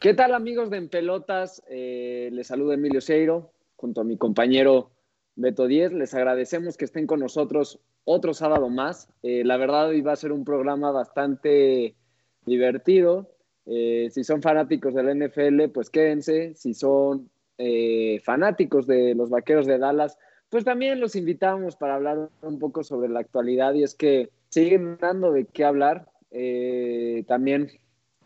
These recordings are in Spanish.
¿Qué tal amigos de En Pelotas? Eh, les saluda Emilio Seiro junto a mi compañero Beto Díez. Les agradecemos que estén con nosotros otro sábado más. Eh, la verdad hoy va a ser un programa bastante divertido. Eh, si son fanáticos del NFL, pues quédense. Si son fanáticos de los Vaqueros de Dallas, pues también los invitamos para hablar un poco sobre la actualidad y es que siguen dando de qué hablar. también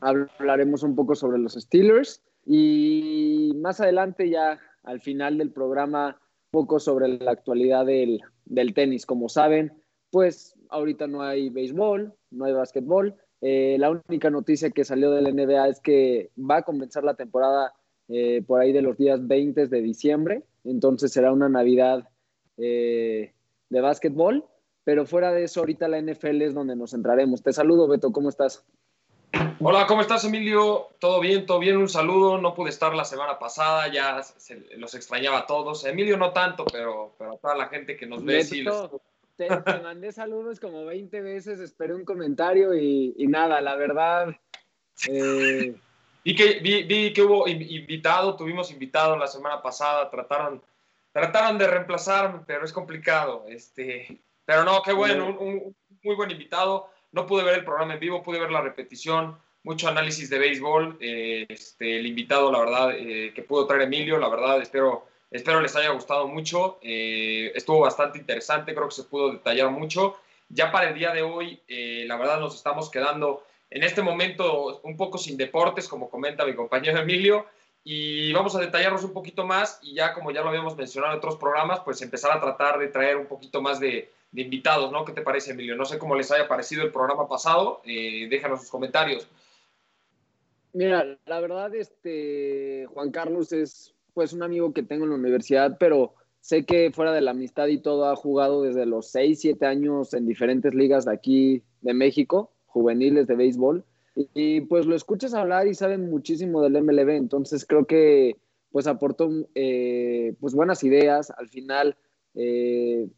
hablaremos un poco sobre los Steelers y más adelante ya al final del programa un poco sobre la actualidad del, tenis. Como saben, pues ahorita no hay béisbol, no hay básquetbol. Eh, la única noticia que salió de la NBA es que va a comenzar la temporada eh, por ahí de los días 20 de diciembre, entonces será una Navidad eh, de básquetbol, pero fuera de eso ahorita la NFL es donde nos centraremos. Te saludo, Beto, ¿cómo estás? Hola, ¿cómo estás, Emilio? ¿Todo bien? ¿Todo bien? Un saludo. No pude estar la semana pasada, ya los extrañaba a todos. Emilio no tanto, pero, pero a toda la gente que nos ve, sí. Te, mandé saludos como 20 veces, esperé un comentario y, nada, la verdad. Eh... Vi, que, vi, que hubo invitado, tuvimos invitado la semana pasada, trataron, trataron de reemplazarme, pero es complicado. Este, pero no, qué bueno, un muy buen invitado no pude ver el programa en vivo, pude ver la repetición, mucho análisis de béisbol. Eh, este, el invitado, la verdad, eh, que pudo traer Emilio, la verdad, espero, espero les haya gustado mucho. Eh, estuvo bastante interesante, creo que se pudo detallar mucho. Ya para el día de hoy, la verdad, nos estamos quedando en este momento un poco sin deportes, como comenta mi compañero Emilio. Y vamos a detallarnos un poquito más y ya como ya lo habíamos mencionado en otros programas, pues empezar a tratar de traer un poquito más de, invitados, ¿no? ¿Qué te parece, Emilio? No sé cómo les haya parecido el programa pasado, eh, déjanos sus comentarios. Mira, la verdad, este, Juan Carlos es pues un amigo que tengo en la universidad, pero sé que fuera de la amistad y todo ha jugado desde los 6, 7 años en diferentes ligas de aquí de México, juveniles de béisbol, y, pues lo escuchas hablar y saben muchísimo del MLB, entonces creo que pues aportó eh, pues buenas ideas, al final eh,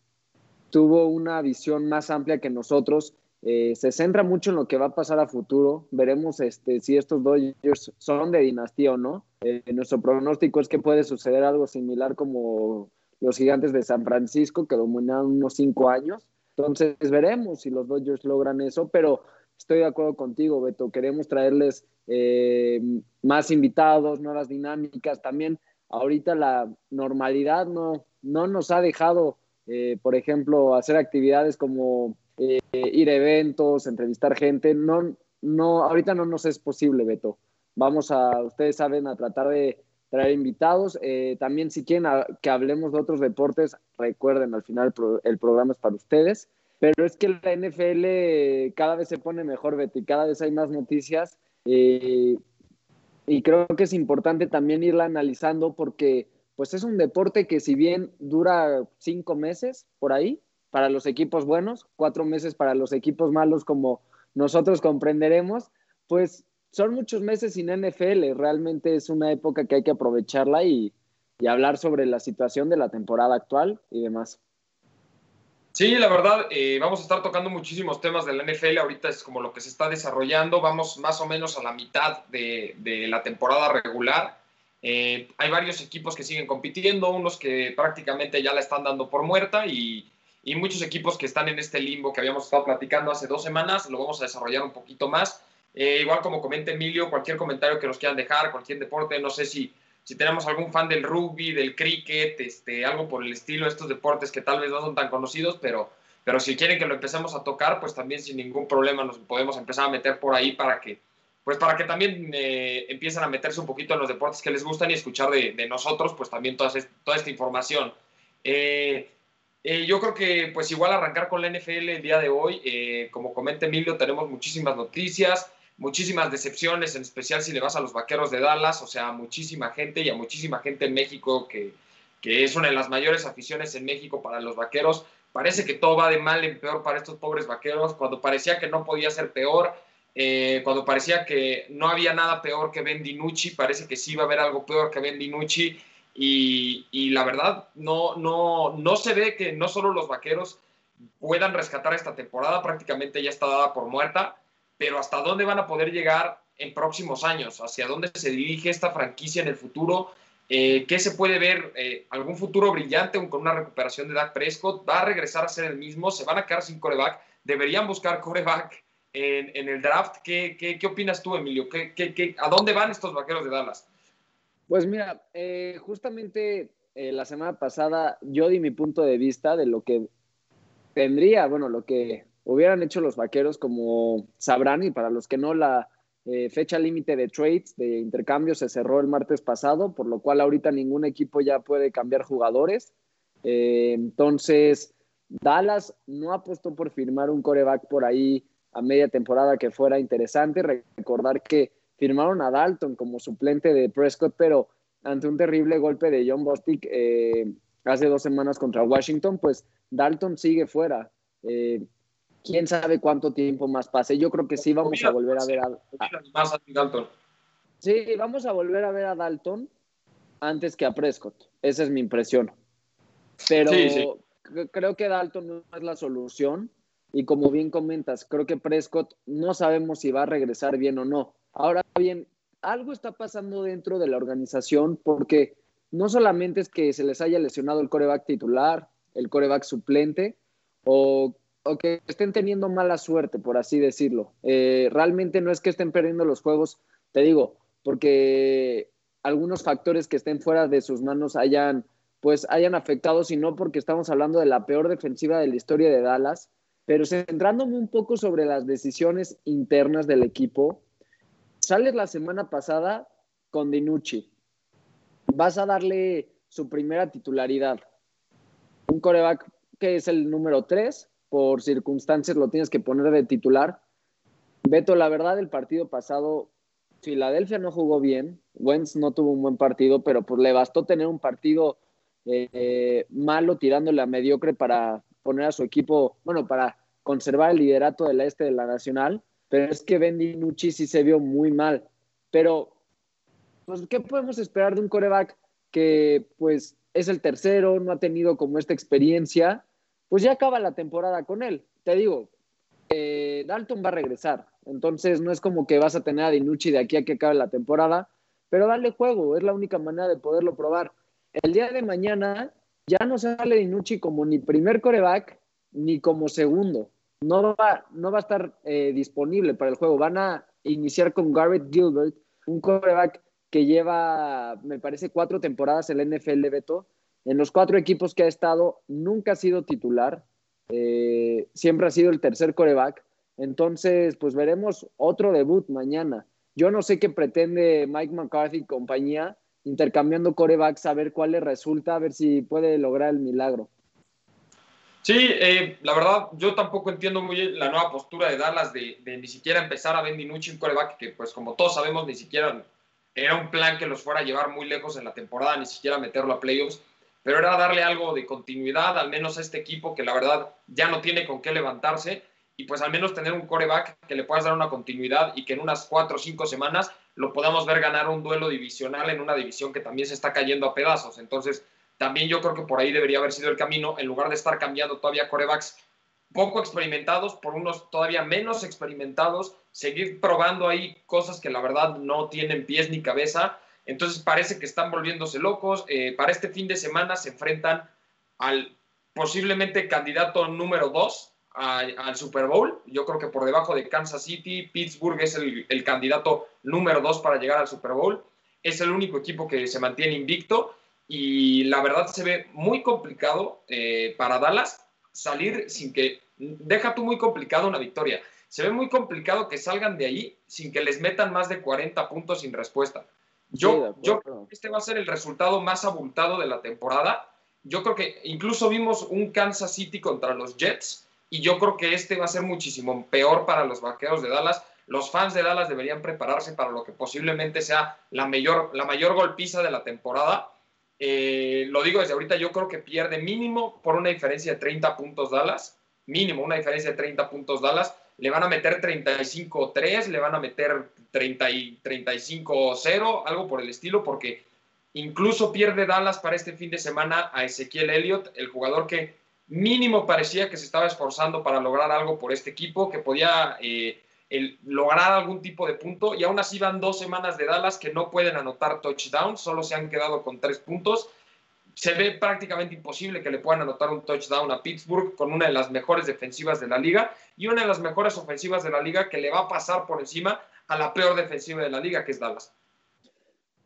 tuvo una visión más amplia que nosotros. Eh, se centra mucho en lo que va a pasar a futuro. Veremos este, si estos Dodgers son de dinastía o no. Nuestro pronóstico es que puede suceder algo similar como los gigantes de San Francisco, que dominaron unos cinco años. Entonces veremos si los Dodgers logran eso, pero estoy de acuerdo contigo, Beto. Queremos traerles eh, más invitados, nuevas dinámicas. También ahorita la normalidad no, no nos ha dejado eh, por ejemplo, hacer actividades como eh, ir a eventos, entrevistar gente, no, no, ahorita no nos es posible, Beto. Vamos a, ustedes saben, a tratar de traer invitados. Eh, también si quieren que hablemos de otros deportes, recuerden, al final el, programa es para ustedes. Pero es que la NFL cada vez se pone mejor, Beto, y cada vez hay más noticias. y creo que es importante también irla analizando porque pues es un deporte que si bien dura cinco meses por ahí, para los equipos buenos, cuatro meses para los equipos malos, como nosotros comprenderemos, pues son muchos meses sin NFL. Realmente es una época que hay que aprovecharla y, hablar sobre la situación de la temporada actual y demás. Sí, la verdad, eh, vamos a estar tocando muchísimos temas de la NFL. Ahorita es como lo que se está desarrollando. Vamos más o menos a la mitad de, la temporada regular. Eh, hay varios equipos que siguen compitiendo, unos que prácticamente ya la están dando por muerta y, muchos equipos que están en este limbo que habíamos estado platicando hace dos semanas, lo vamos a desarrollar un poquito más. Eh, igual como comenta Emilio, cualquier comentario que nos quieran dejar, cualquier deporte, no sé si, si tenemos algún fan del rugby, del cricket, este, algo por el estilo, estos deportes que tal vez no son tan conocidos, pero, pero si quieren que lo empecemos a tocar, pues también sin ningún problema nos podemos empezar a meter por ahí para que pues para que también eh, empiecen a meterse un poquito en los deportes que les gustan y escuchar de, nosotros, pues también toda, esta información. Eh, eh, yo creo que pues igual arrancar con la NFL el día de hoy, como comenta Emilio, tenemos muchísimas noticias, muchísimas decepciones, en especial si le vas a los Vaqueros de Dallas, o sea, muchísima gente y a muchísima gente en México que, que es una de las mayores aficiones en México para los Vaqueros. Parece que todo va de mal en peor para estos pobres Vaqueros, cuando parecía que no podía ser peor eh, cuando parecía que no había nada peor que Ben DiNucci, parece que sí iba a haber algo peor que Ben DiNucci. Y, y la verdad, no, no, no se ve que no solo los vaqueros puedan rescatar esta temporada, prácticamente ya está dada por muerta, pero hasta dónde van a poder llegar, en próximos años? ¿Hacia dónde se dirige esta franquicia en el futuro? Eh, ¿Qué se puede ver? Eh, ¿Algún futuro brillante con una recuperación de Dak Prescott? ¿Va a regresar a ser el mismo? ¿Se van a quedar sin coreback? ¿Deberían buscar coreback en, el draft? ¿Qué, qué, opinas tú, Emilio? ¿Qué, qué, a dónde van estos vaqueros de Dallas? Pues mira, eh, justamente la semana pasada yo di mi punto de vista de lo que tendría, bueno, lo que hubieran hecho los vaqueros, como sabrán, y para los que no, la eh, fecha límite de trades, de intercambios, se cerró el martes pasado, por lo cual ahorita ningún equipo ya puede cambiar jugadores. Eh, entonces, Dallas no apostó por firmar un coreback por ahí a media temporada que fuera interesante. Recordar que firmaron a Dalton como suplente de Prescott, pero ante un terrible golpe de John Bostic eh, hace dos semanas contra Washington, pues Dalton sigue fuera quién sabe cuánto tiempo más pase. Yo creo que sí vamos a volver a ver a, Dalton. Sí, vamos a volver a ver a Dalton antes que a Prescott. Esa es mi impresión. Pero creo que Dalton no es la solución. Y como bien comentas, creo que Prescott no sabemos si va a regresar bien o no. Ahora bien, algo está pasando dentro de la organización porque no solamente es que se les haya lesionado el coreback titular, el coreback suplente, o o que estén teniendo mala suerte, por así decirlo. Eh, realmente no es que estén perdiendo los juegos, te digo, porque algunos factores que estén fuera de sus manos hayan, pues, hayan afectado, sino porque estamos hablando de la peor defensiva de la historia de Dallas. Pero centrándome un poco sobre las decisiones internas del equipo, sales la semana pasada con Dinucci. Vas a darle su primera titularidad. Un coreback que es el número 3, por circunstancias lo tienes que poner de titular. Beto, la verdad, el partido pasado, Filadelfia no jugó bien, Wentz no tuvo un buen partido, pero pues le bastó tener un partido eh, malo tirándole a mediocre para poner a su equipo, bueno, para conservar el liderato del este de la Nacional, pero es que Ben DiNucci sí se vio muy mal. Pero, pues, ¿qué podemos esperar de un coreback que, pues, es el tercero, no ha tenido como esta experiencia pues ya acaba la temporada con él. Te digo, eh, Dalton va a regresar, entonces no es como que vas a tener a Dinucci de aquí a que acabe la temporada, pero dale juego, es la única manera de poderlo probar. El día de mañana ya no sale Dinucci como ni primer coreback ni como segundo. No va, no va a estar eh, disponible para el juego. Van a iniciar con Garrett Gilbert, un coreback que lleva, me parece, cuatro temporadas en la NFL, Beto, en los cuatro equipos que ha estado, nunca ha sido titular, eh, siempre ha sido el tercer coreback. Entonces, pues veremos otro debut mañana. Yo no sé qué pretende Mike McCarthy y compañía intercambiando corebacks a ver cuál le resulta, a ver si puede lograr el milagro. Sí, eh, la verdad, yo tampoco entiendo muy bien la nueva postura de Dallas de, ni siquiera empezar a Ben DiNucci un coreback que, pues como todos sabemos, ni siquiera era un plan que los fuera a llevar muy lejos en la temporada, ni siquiera meterlo a playoffs pero era darle algo de continuidad, al menos a este equipo que la verdad ya no tiene con qué levantarse, y pues al menos tener un coreback que le puedas dar una continuidad y que en unas cuatro o cinco semanas lo podamos ver ganar un duelo divisional en una división que también se está cayendo a pedazos. Entonces, también yo creo que por ahí debería haber sido el camino, en lugar de estar cambiando todavía corebacks poco experimentados por unos todavía menos experimentados, seguir probando ahí cosas que la verdad no tienen pies ni cabeza entonces parece que están volviéndose locos. Eh, para este fin de semana se enfrentan al posiblemente candidato número dos al Super Bowl. Yo creo que por debajo de Kansas City, Pittsburgh es el, candidato número dos para llegar al Super Bowl. Es el único equipo que se mantiene invicto y la verdad se ve muy complicado eh, para Dallas salir sin que, deja tú muy complicado una victoria, se ve muy complicado que salgan de ahí sin que les metan más de 40 puntos sin respuesta. Yo, yo creo que este va a ser el resultado más abultado de la temporada. Yo creo que incluso vimos un Kansas City contra los Jets y yo creo que este va a ser muchísimo peor para los vaqueros de Dallas. Los fans de Dallas deberían prepararse para lo que posiblemente sea la mayor, la mayor golpiza de la temporada. Eh, lo digo desde ahorita, yo creo que pierde mínimo por una diferencia de 30 puntos Dallas, mínimo una diferencia de 30 puntos Dallas le van a meter 35-3, le van a meter 30 35-0, algo por el estilo, porque incluso pierde Dallas para este fin de semana a Ezequiel Elliott, el jugador que mínimo parecía que se estaba esforzando para lograr algo por este equipo, que podía eh, el lograr algún tipo de punto y aún así van dos semanas de Dallas que no pueden anotar touchdown, solo se han quedado con tres puntos. Se ve prácticamente imposible que le puedan anotar un touchdown a Pittsburgh con una de las mejores defensivas de la liga y una de las mejores ofensivas de la liga que le va a pasar por encima a la peor defensiva de la liga, que es Dallas.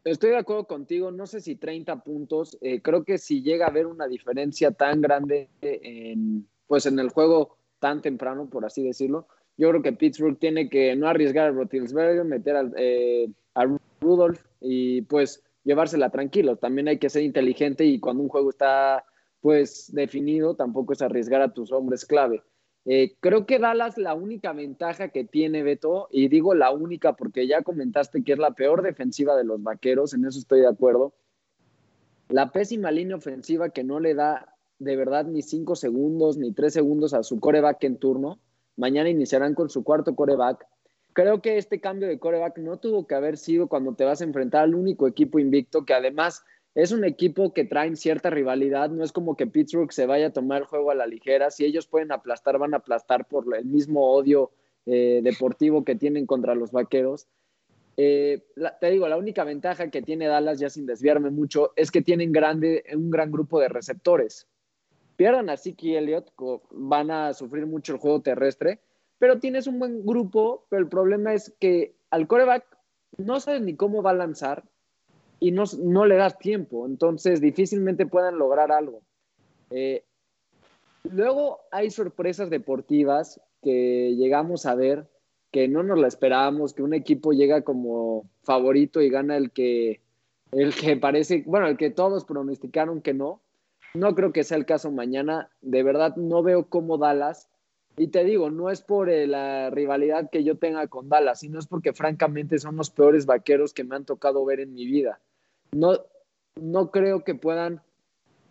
Estoy de acuerdo contigo, no sé si 30 puntos, eh, creo que si llega a haber una diferencia tan grande en, pues en el juego tan temprano, por así decirlo, yo creo que Pittsburgh tiene que no arriesgar a Roethlisberger, meter eh, a Rudolph y pues llevársela tranquilo. También hay que ser inteligente y cuando un juego está pues definido, tampoco es arriesgar a tus hombres clave. Eh, creo que Dallas la única ventaja que tiene Beto, y digo la única porque ya comentaste que es la peor defensiva de los vaqueros, en eso estoy de acuerdo. La pésima línea ofensiva que no le da de verdad ni cinco segundos ni tres segundos a su coreback en turno. Mañana iniciarán con su cuarto coreback. Creo que este cambio de coreback no tuvo que haber sido cuando te vas a enfrentar al único equipo invicto, que además es un equipo que trae cierta rivalidad. No es como que Pittsburgh se vaya a tomar el juego a la ligera. Si ellos pueden aplastar, van a aplastar por el mismo odio eh, deportivo que tienen contra los vaqueros. Eh, te digo, la única ventaja que tiene Dallas, ya sin desviarme mucho, es que tienen grande, un gran grupo de receptores pierdan a Siki Elliott, van a sufrir mucho el juego terrestre, pero tienes un buen grupo, pero el problema es que al coreback no sabes ni cómo va a lanzar y no, no le das tiempo, entonces difícilmente puedan lograr algo. Eh, luego hay sorpresas deportivas que llegamos a ver que no nos la esperábamos, que un equipo llega como favorito y gana el que, el que parece, bueno, el que todos pronosticaron que no, no creo que sea el caso mañana. De verdad, no veo cómo Dallas. Y te digo, no es por eh, la rivalidad que yo tenga con Dallas, sino es porque francamente son los peores vaqueros que me han tocado ver en mi vida. No, no creo que puedan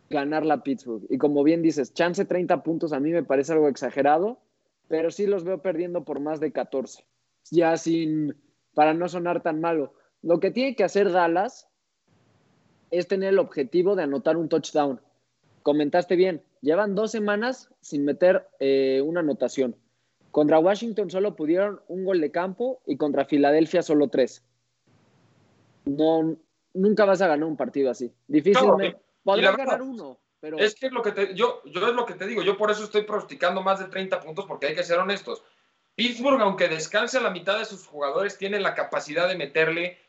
ganar la Pittsburgh. Y como bien dices, chance 30 puntos a mí me parece algo exagerado, pero sí los veo perdiendo por más de 14. Ya sin, para no sonar tan malo. Lo que tiene que hacer Dallas es tener el objetivo de anotar un touchdown comentaste bien, llevan dos semanas sin meter eh, una anotación. Contra Washington solo pudieron un gol de campo y contra Filadelfia solo tres. No, nunca vas a ganar un partido así. Difícilmente. Podrías ganar uno, pero. Es que lo que te, yo, yo es lo que te digo. Yo por eso estoy pronosticando más de 30 puntos, porque hay que ser honestos. Pittsburgh, aunque descanse a la mitad de sus jugadores, tiene la capacidad de meterle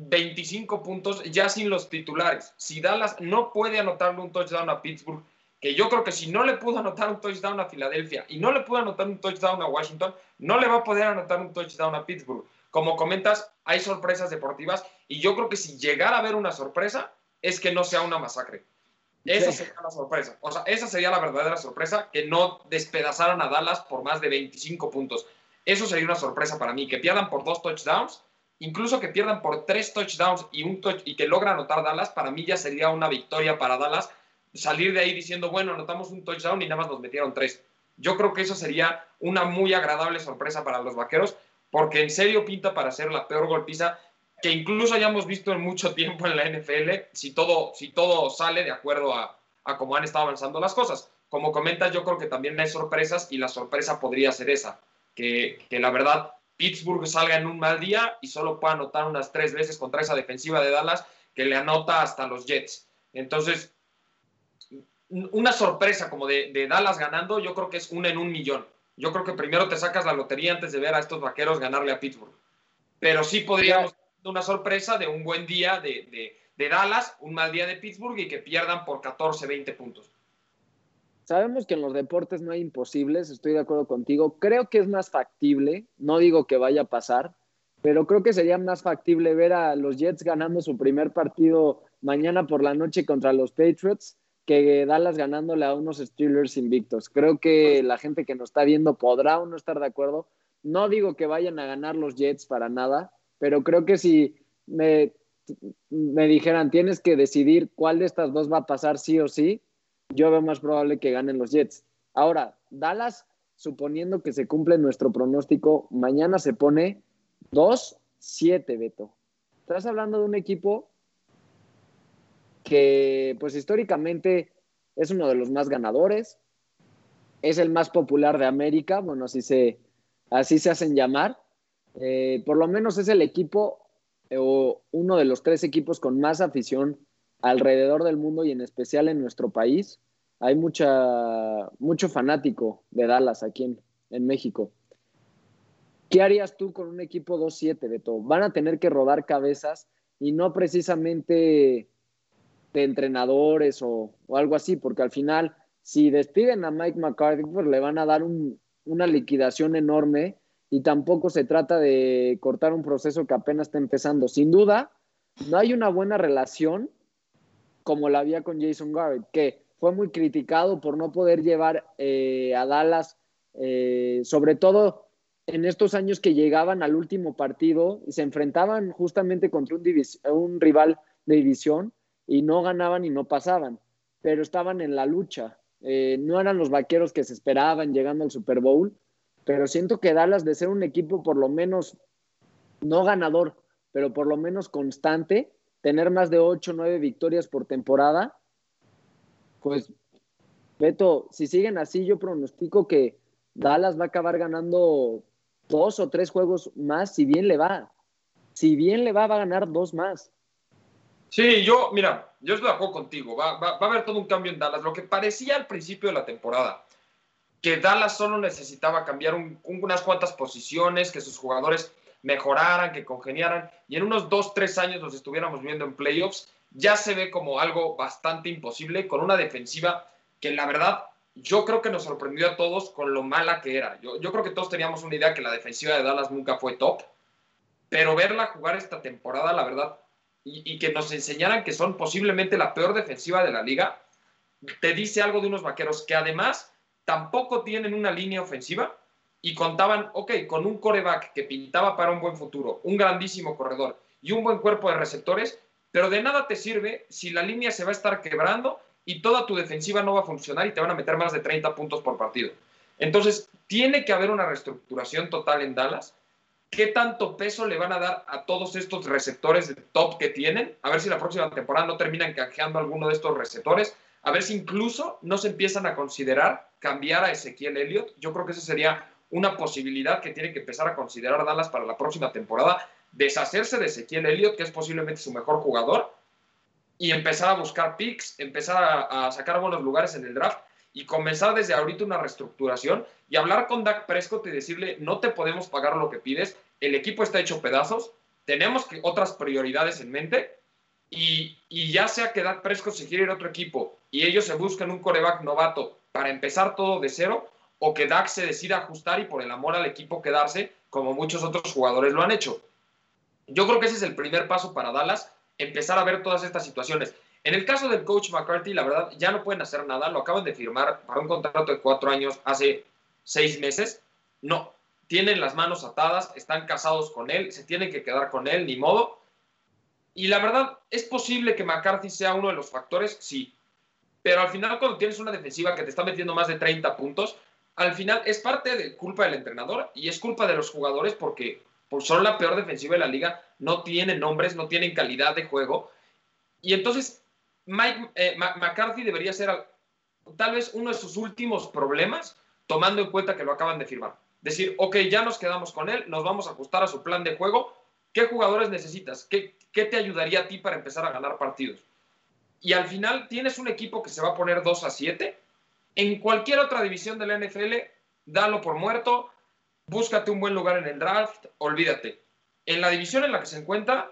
25 puntos ya sin los titulares. Si Dallas no puede anotarle un touchdown a Pittsburgh, que yo creo que si no le pudo anotar un touchdown a Filadelfia y no le pudo anotar un touchdown a Washington, no le va a poder anotar un touchdown a Pittsburgh. Como comentas, hay sorpresas deportivas y yo creo que si llegara a haber una sorpresa, es que no sea una masacre. Esa sería la sorpresa. O sea, esa sería la verdadera sorpresa, que no despedazaran a Dallas por más de 25 puntos. Eso sería una sorpresa para mí, que pierdan por dos touchdowns incluso que pierdan por tres touchdowns y, un touch, y que logran anotar Dallas, para mí ya sería una victoria para Dallas salir de ahí diciendo, bueno, anotamos un touchdown y nada más nos metieron tres. Yo creo que eso sería una muy agradable sorpresa para los vaqueros, porque en serio pinta para ser la peor golpiza que incluso hayamos visto en mucho tiempo en la NFL, si todo, si todo sale de acuerdo a, a cómo han estado avanzando las cosas. Como comentas, yo creo que también hay sorpresas y la sorpresa podría ser esa, que, que la verdad Pittsburgh salga en un mal día y solo pueda anotar unas tres veces contra esa defensiva de Dallas que le anota hasta los Jets. Entonces, una sorpresa como de, Dallas ganando, yo creo que es una en un millón. Yo creo que primero te sacas la lotería antes de ver a estos vaqueros ganarle a Pittsburgh. Pero sí podríamos una sorpresa de un buen día de, de Dallas, un mal día de Pittsburgh y que pierdan por 14, 20 puntos. Sabemos que en los deportes no hay imposibles, estoy de acuerdo contigo. Creo que es más factible, no digo que vaya a pasar, pero creo que sería más factible ver a los Jets ganando su primer partido mañana por la noche contra los Patriots que Dallas ganándole a unos Steelers invictos. Creo que la gente que nos está viendo podrá o no estar de acuerdo. No digo que vayan a ganar los Jets para nada, pero creo que si me, me dijeran tienes que decidir cuál de estas dos va a pasar sí o sí, yo veo más probable que ganen los Jets. Ahora, Dallas, suponiendo que se cumple nuestro pronóstico, mañana se pone 2-7, Beto. Estás hablando de un equipo que, pues históricamente, es uno de los más ganadores, es el más popular de América, bueno, así se, así se hacen llamar, Eh, por lo menos es el equipo o uno de los tres equipos con más afición alrededor del mundo y en especial en nuestro país. Hay mucha, mucho fanático de Dallas aquí en, en México. ¿Qué harías tú con un equipo 2-7, Beto? Van a tener que rodar cabezas y no precisamente de entrenadores o, algo así, porque al final, si despiden a Mike McCarthy, pues le van a dar una liquidación enorme y tampoco se trata de cortar un proceso que apenas está empezando. Sin duda, no hay una buena relación como la había con Jason Garrett, que fue muy criticado por no poder llevar eh, a Dallas, eh, sobre todo en estos años que llegaban al último partido y se enfrentaban justamente contra un, rival de división y no ganaban y no pasaban, pero estaban en la lucha. Eh, no eran los vaqueros que se esperaban llegando al Super Bowl, pero siento que Dallas de ser un equipo por lo menos no ganador, pero por lo menos constante, tener más de 8 o 9 victorias por temporada, pues Beto, si siguen así, yo pronostico que Dallas va a acabar ganando dos o tres juegos más, si bien le va. Si bien le va, va a ganar dos más. Sí, yo, mira, yo estoy de acuerdo contigo. Va, va, a haber todo un cambio en Dallas. Lo que parecía al principio de la temporada, que Dallas solo necesitaba cambiar unas cuantas posiciones, que sus jugadores mejoraran, que congeniaran, y en unos dos, tres años los estuviéramos viendo en playoffs, ya se ve como algo bastante imposible, con una defensiva que la verdad yo creo que nos sorprendió a todos con lo mala que era. Yo, yo creo que todos teníamos una idea que la defensiva de Dallas nunca fue top, pero verla jugar esta temporada, la verdad, y, que nos enseñaran que son posiblemente la peor defensiva de la liga, te dice algo de unos vaqueros que además tampoco tienen una línea ofensiva y contaban, ok, con un coreback que pintaba para un buen futuro, un grandísimo corredor y un buen cuerpo de receptores, pero de nada te sirve si la línea se va a estar quebrando y toda tu defensiva no va a funcionar y te van a meter más de 30 puntos por partido. Entonces, tiene que haber una reestructuración total en Dallas qué tanto peso le van a dar a todos estos receptores de top que tienen, a ver si la próxima temporada no terminan canjeando alguno de estos receptores, a ver si incluso no se empiezan a considerar cambiar a Ezequiel Elliott. Yo creo que esa sería una posibilidad que tiene que empezar a considerar Dallas para la próxima temporada, deshacerse de Ezequiel Elliott, que es posiblemente su mejor jugador, y empezar a buscar picks, empezar a, sacar buenos lugares en el draft y comenzar desde ahorita una reestructuración y hablar con Dak Prescott y decirle, no te podemos pagar lo que pides, el equipo está hecho pedazos, tenemos que, otras prioridades en mente y, ya sea que Dak Prescott se quiere ir a otro equipo y ellos se buscan un coreback novato para empezar todo de cero o que Dak se decida ajustar y por el amor al equipo quedarse como muchos otros jugadores lo han hecho. Yo creo que ese es el primer paso para Dallas, empezar a ver todas estas situaciones. En el caso del coach McCarthy, la verdad, ya no pueden hacer nada. Lo acaban de firmar para un contrato de cuatro años hace seis meses. No, tienen las manos atadas, están casados con él, se tienen que quedar con él, ni modo. Y la verdad, ¿es posible que McCarthy sea uno de los factores? Sí. Pero al final, cuando tienes una defensiva que te está metiendo más de 30 puntos, al final es parte de culpa del entrenador y es culpa de los jugadores porque por son la peor defensiva de la liga, no tienen nombres, no tienen calidad de juego. Y entonces Mike eh, McCarthy debería ser tal vez uno de sus últimos problemas, tomando en cuenta que lo acaban de firmar. Decir, ok, ya nos quedamos con él, nos vamos a ajustar a su plan de juego. ¿Qué jugadores necesitas? ¿Qué, qué te ayudaría a ti para empezar a ganar partidos? Y al final tienes un equipo que se va a poner 2 a 7. En cualquier otra división de la NFL, dalo por muerto, búscate un buen lugar en el draft, olvídate. En la división en la que se encuentra,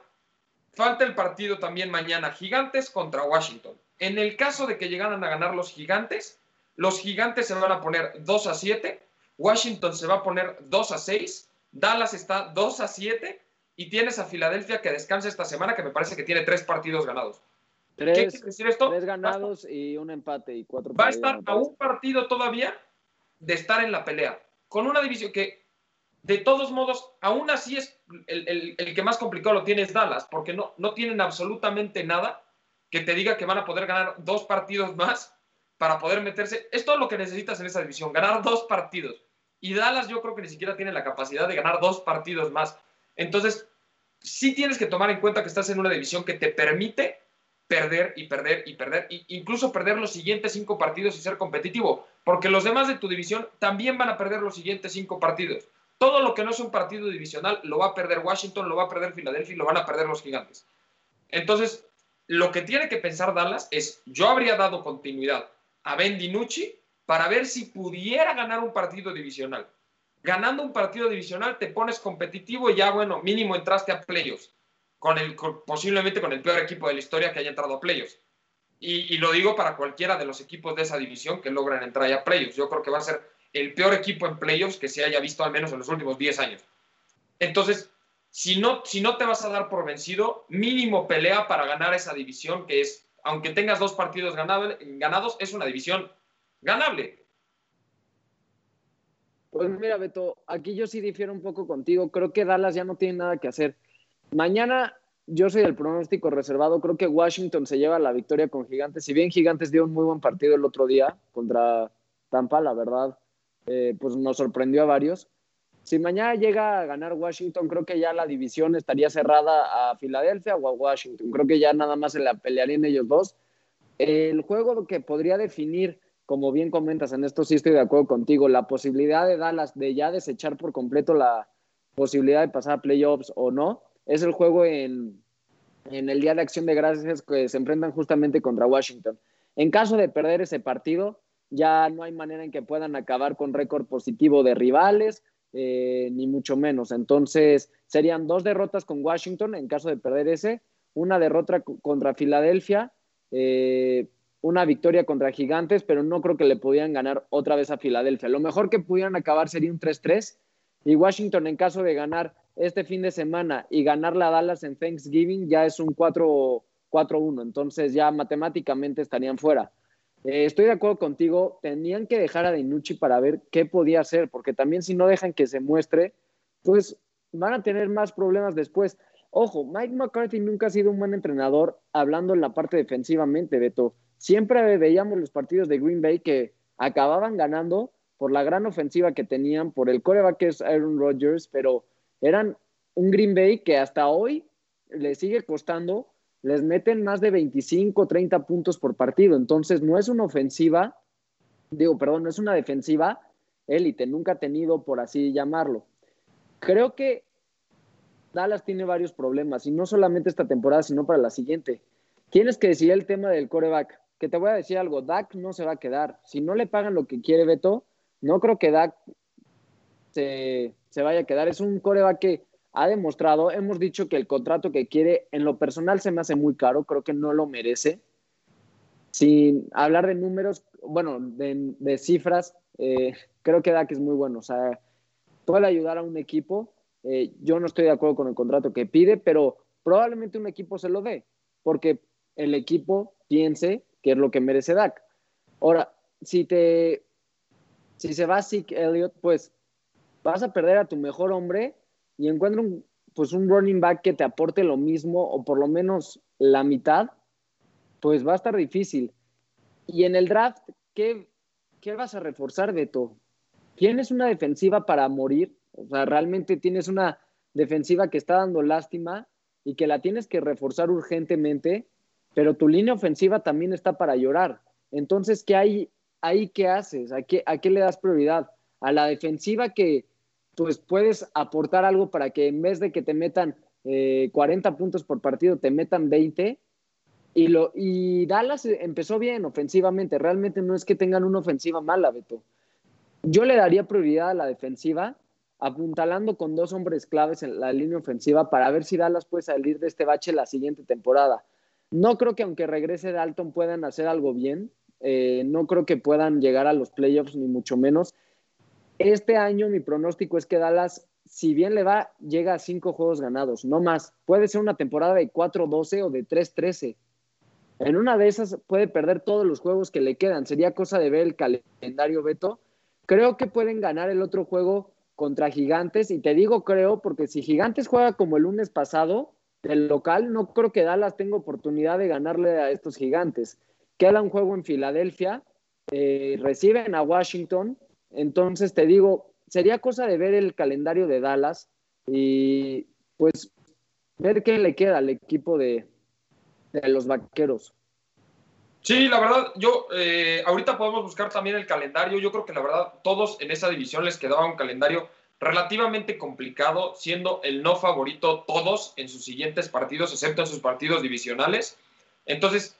Falta el partido también mañana, Gigantes contra Washington. En el caso de que llegaran a ganar los Gigantes, los Gigantes se van a poner 2 a 7, Washington se va a poner 2 a 6, Dallas está 2 a 7 y tienes a Filadelfia que descansa esta semana, que me parece que tiene tres partidos ganados. ¿Qué quiere decir esto? Tres ganados y un empate y cuatro Va a estar a un partido todavía de estar en la pelea, con una división que de todos modos, aún así es el, que más complicado lo tiene es Dallas, porque no, no tienen absolutamente nada que te diga que van a poder ganar dos partidos más para poder meterse. Es todo lo que necesitas en esa división, ganar dos partidos. Y Dallas yo creo que ni siquiera tiene la capacidad de ganar dos partidos más. Entonces, sí tienes que tomar en cuenta que estás en una división que te permite perder y perder y perder, e incluso perder los siguientes cinco partidos y ser competitivo, porque los demás de tu división también van a perder los siguientes cinco partidos. Todo lo que no es un partido divisional lo va a perder Washington, lo va a perder Filadelfia y lo van a perder los gigantes. Entonces, lo que tiene que pensar Dallas es, yo habría dado continuidad a Ben DiNucci para ver si pudiera ganar un partido divisional. Ganando un partido divisional te pones competitivo y ya, bueno, mínimo entraste a playoffs, con el, posiblemente con el peor equipo de la historia que haya entrado a playoffs. Y, y, lo digo para cualquiera de los equipos de esa división que logran entrar a playoffs. Yo creo que va a ser el peor equipo en playoffs que se haya visto al menos en los últimos 10 años. Entonces, si no, si no te vas a dar por vencido, mínimo pelea para ganar esa división, que es, aunque tengas dos partidos ganados, es una división ganable. Pues mira, Beto, aquí yo sí difiero un poco contigo. Creo que Dallas ya no tiene nada que hacer. Mañana yo soy el pronóstico reservado. Creo que Washington se lleva la victoria con Gigantes. Si bien Gigantes dio un muy buen partido el otro día contra Tampa, la verdad, eh, pues nos sorprendió a varios. Si mañana llega a ganar Washington, creo que ya la división estaría cerrada a Filadelfia o a Washington. Creo que ya nada más se la pelearían ellos dos. El juego que podría definir, como bien comentas, en esto sí estoy de acuerdo contigo, la posibilidad de Dallas de ya desechar por completo la posibilidad de pasar a playoffs o no, es el juego en, en el Día de Acción de Gracias que se enfrentan justamente contra Washington. En caso de perder ese partido, ya no hay manera en que puedan acabar con récord positivo de rivales, eh, ni mucho menos. Entonces, serían dos derrotas con Washington en caso de perder ese, una derrota contra Filadelfia, eh, una victoria contra Gigantes, pero no creo que le pudieran ganar otra vez a Filadelfia. Lo mejor que pudieran acabar sería un 3-3 y Washington en caso de ganar este fin de semana y ganar la Dallas en Thanksgiving ya es un 4-1, entonces ya matemáticamente estarían fuera. Eh, estoy de acuerdo contigo, tenían que dejar a Dinucci para ver qué podía hacer, porque también si no dejan que se muestre, pues van a tener más problemas después. Ojo, Mike McCarthy nunca ha sido un buen entrenador hablando en la parte defensivamente, Beto. Siempre veíamos los partidos de Green Bay que acababan ganando por la gran ofensiva que tenían, por el coreback que es Aaron Rodgers, pero eran un Green Bay que hasta hoy le sigue costando les meten más de 25, 30 puntos por partido. Entonces, no es una ofensiva, digo, perdón, no es una defensiva élite, nunca ha tenido, por así llamarlo. Creo que Dallas tiene varios problemas, y no solamente esta temporada, sino para la siguiente. Tienes que decir el tema del coreback, que te voy a decir algo, Dak no se va a quedar. Si no le pagan lo que quiere Beto, no creo que Dak se, se vaya a quedar. Es un coreback que ha demostrado, hemos dicho que el contrato que quiere, en lo personal se me hace muy caro, creo que no lo merece. Sin hablar de números, bueno, de, cifras, eh, creo que Dak es muy bueno, o sea, puede ayudar a un equipo. Eh, yo no estoy de acuerdo con el contrato que pide, pero probablemente un equipo se lo dé, porque el equipo piense que es lo que merece Dak. Ahora, si te si se va Zeke Elliott, pues vas a perder a tu mejor hombre y encuentra un, pues un running back que te aporte lo mismo o por lo menos la mitad, pues va a estar difícil. Y en el draft, ¿qué, qué vas a reforzar, Beto? ¿Tienes una defensiva para morir? O sea, realmente tienes una defensiva que está dando lástima y que la tienes que reforzar urgentemente, pero tu línea ofensiva también está para llorar. Entonces, ¿qué hay ahí? ¿Qué haces? ¿A qué, ¿A qué le das prioridad? ¿A la defensiva que, pues puedes aportar algo para que en vez de que te metan 40 eh, puntos por partido, te metan 20. Y, lo, y Dallas empezó bien ofensivamente. Realmente no es que tengan una ofensiva mala, Beto. Yo le daría prioridad a la defensiva, apuntalando con dos hombres claves en la línea ofensiva para ver si Dallas puede salir de este bache la siguiente temporada. No creo que aunque regrese Dalton puedan hacer algo bien. Eh, no creo que puedan llegar a los playoffs, ni mucho menos. Este año mi pronóstico es que Dallas, si bien le va, llega a cinco juegos ganados, no más. Puede ser una temporada de 4-12 o de 3-13. En una de esas puede perder todos los juegos que le quedan. Sería cosa de ver el calendario, Beto. Creo que pueden ganar el otro juego contra Gigantes. Y te digo creo, porque si Gigantes juega como el lunes pasado, el local, no creo que Dallas tenga oportunidad de ganarle a estos Gigantes. Queda un juego en Filadelfia, eh, reciben a Washington entonces te digo, sería cosa de ver el calendario de Dallas y pues ver qué le queda al equipo de, los vaqueros. Sí, la verdad, yo eh, ahorita podemos buscar también el calendario. Yo creo que la verdad todos en esa división les quedaba un calendario relativamente complicado, siendo el no favorito todos en sus siguientes partidos, excepto en sus partidos divisionales. Entonces,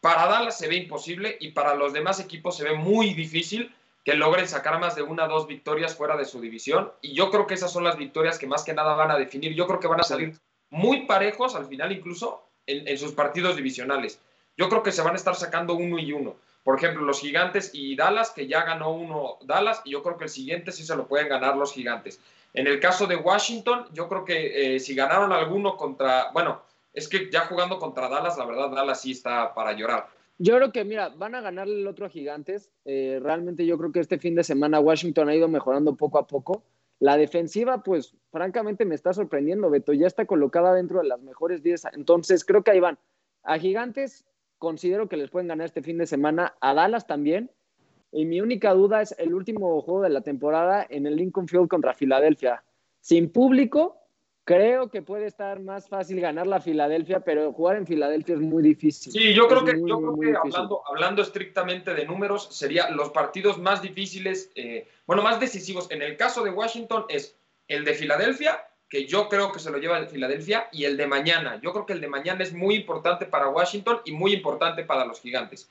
para Dallas se ve imposible y para los demás equipos se ve muy difícil que logren sacar más de una o dos victorias fuera de su división. Y yo creo que esas son las victorias que más que nada van a definir. Yo creo que van a salir muy parejos al final incluso en, sus partidos divisionales. Yo creo que se van a estar sacando uno y uno. Por ejemplo, los gigantes y Dallas, que ya ganó uno Dallas, y yo creo que el siguiente sí se lo pueden ganar los gigantes. En el caso de Washington, yo creo que eh, si ganaron alguno contra, bueno, es que ya jugando contra Dallas, la verdad, Dallas sí está para llorar. Yo creo que, mira, van a ganar el otro a Gigantes. Eh, realmente yo creo que este fin de semana Washington ha ido mejorando poco a poco. La defensiva, pues, francamente me está sorprendiendo, Beto. Ya está colocada dentro de las mejores 10. Entonces, creo que ahí van. A Gigantes, considero que les pueden ganar este fin de semana. A Dallas también. Y mi única duda es el último juego de la temporada en el Lincoln Field contra Filadelfia. Sin público, Creo que puede estar más fácil ganar la Filadelfia, pero jugar en Filadelfia es muy difícil. Sí, yo creo que, yo creo que hablando, hablando, estrictamente de números, serían los partidos más difíciles, eh, bueno, más decisivos. En el caso de Washington es el de Filadelfia, que yo creo que se lo lleva de Filadelfia, y el de mañana. Yo creo que el de mañana es muy importante para Washington y muy importante para los gigantes.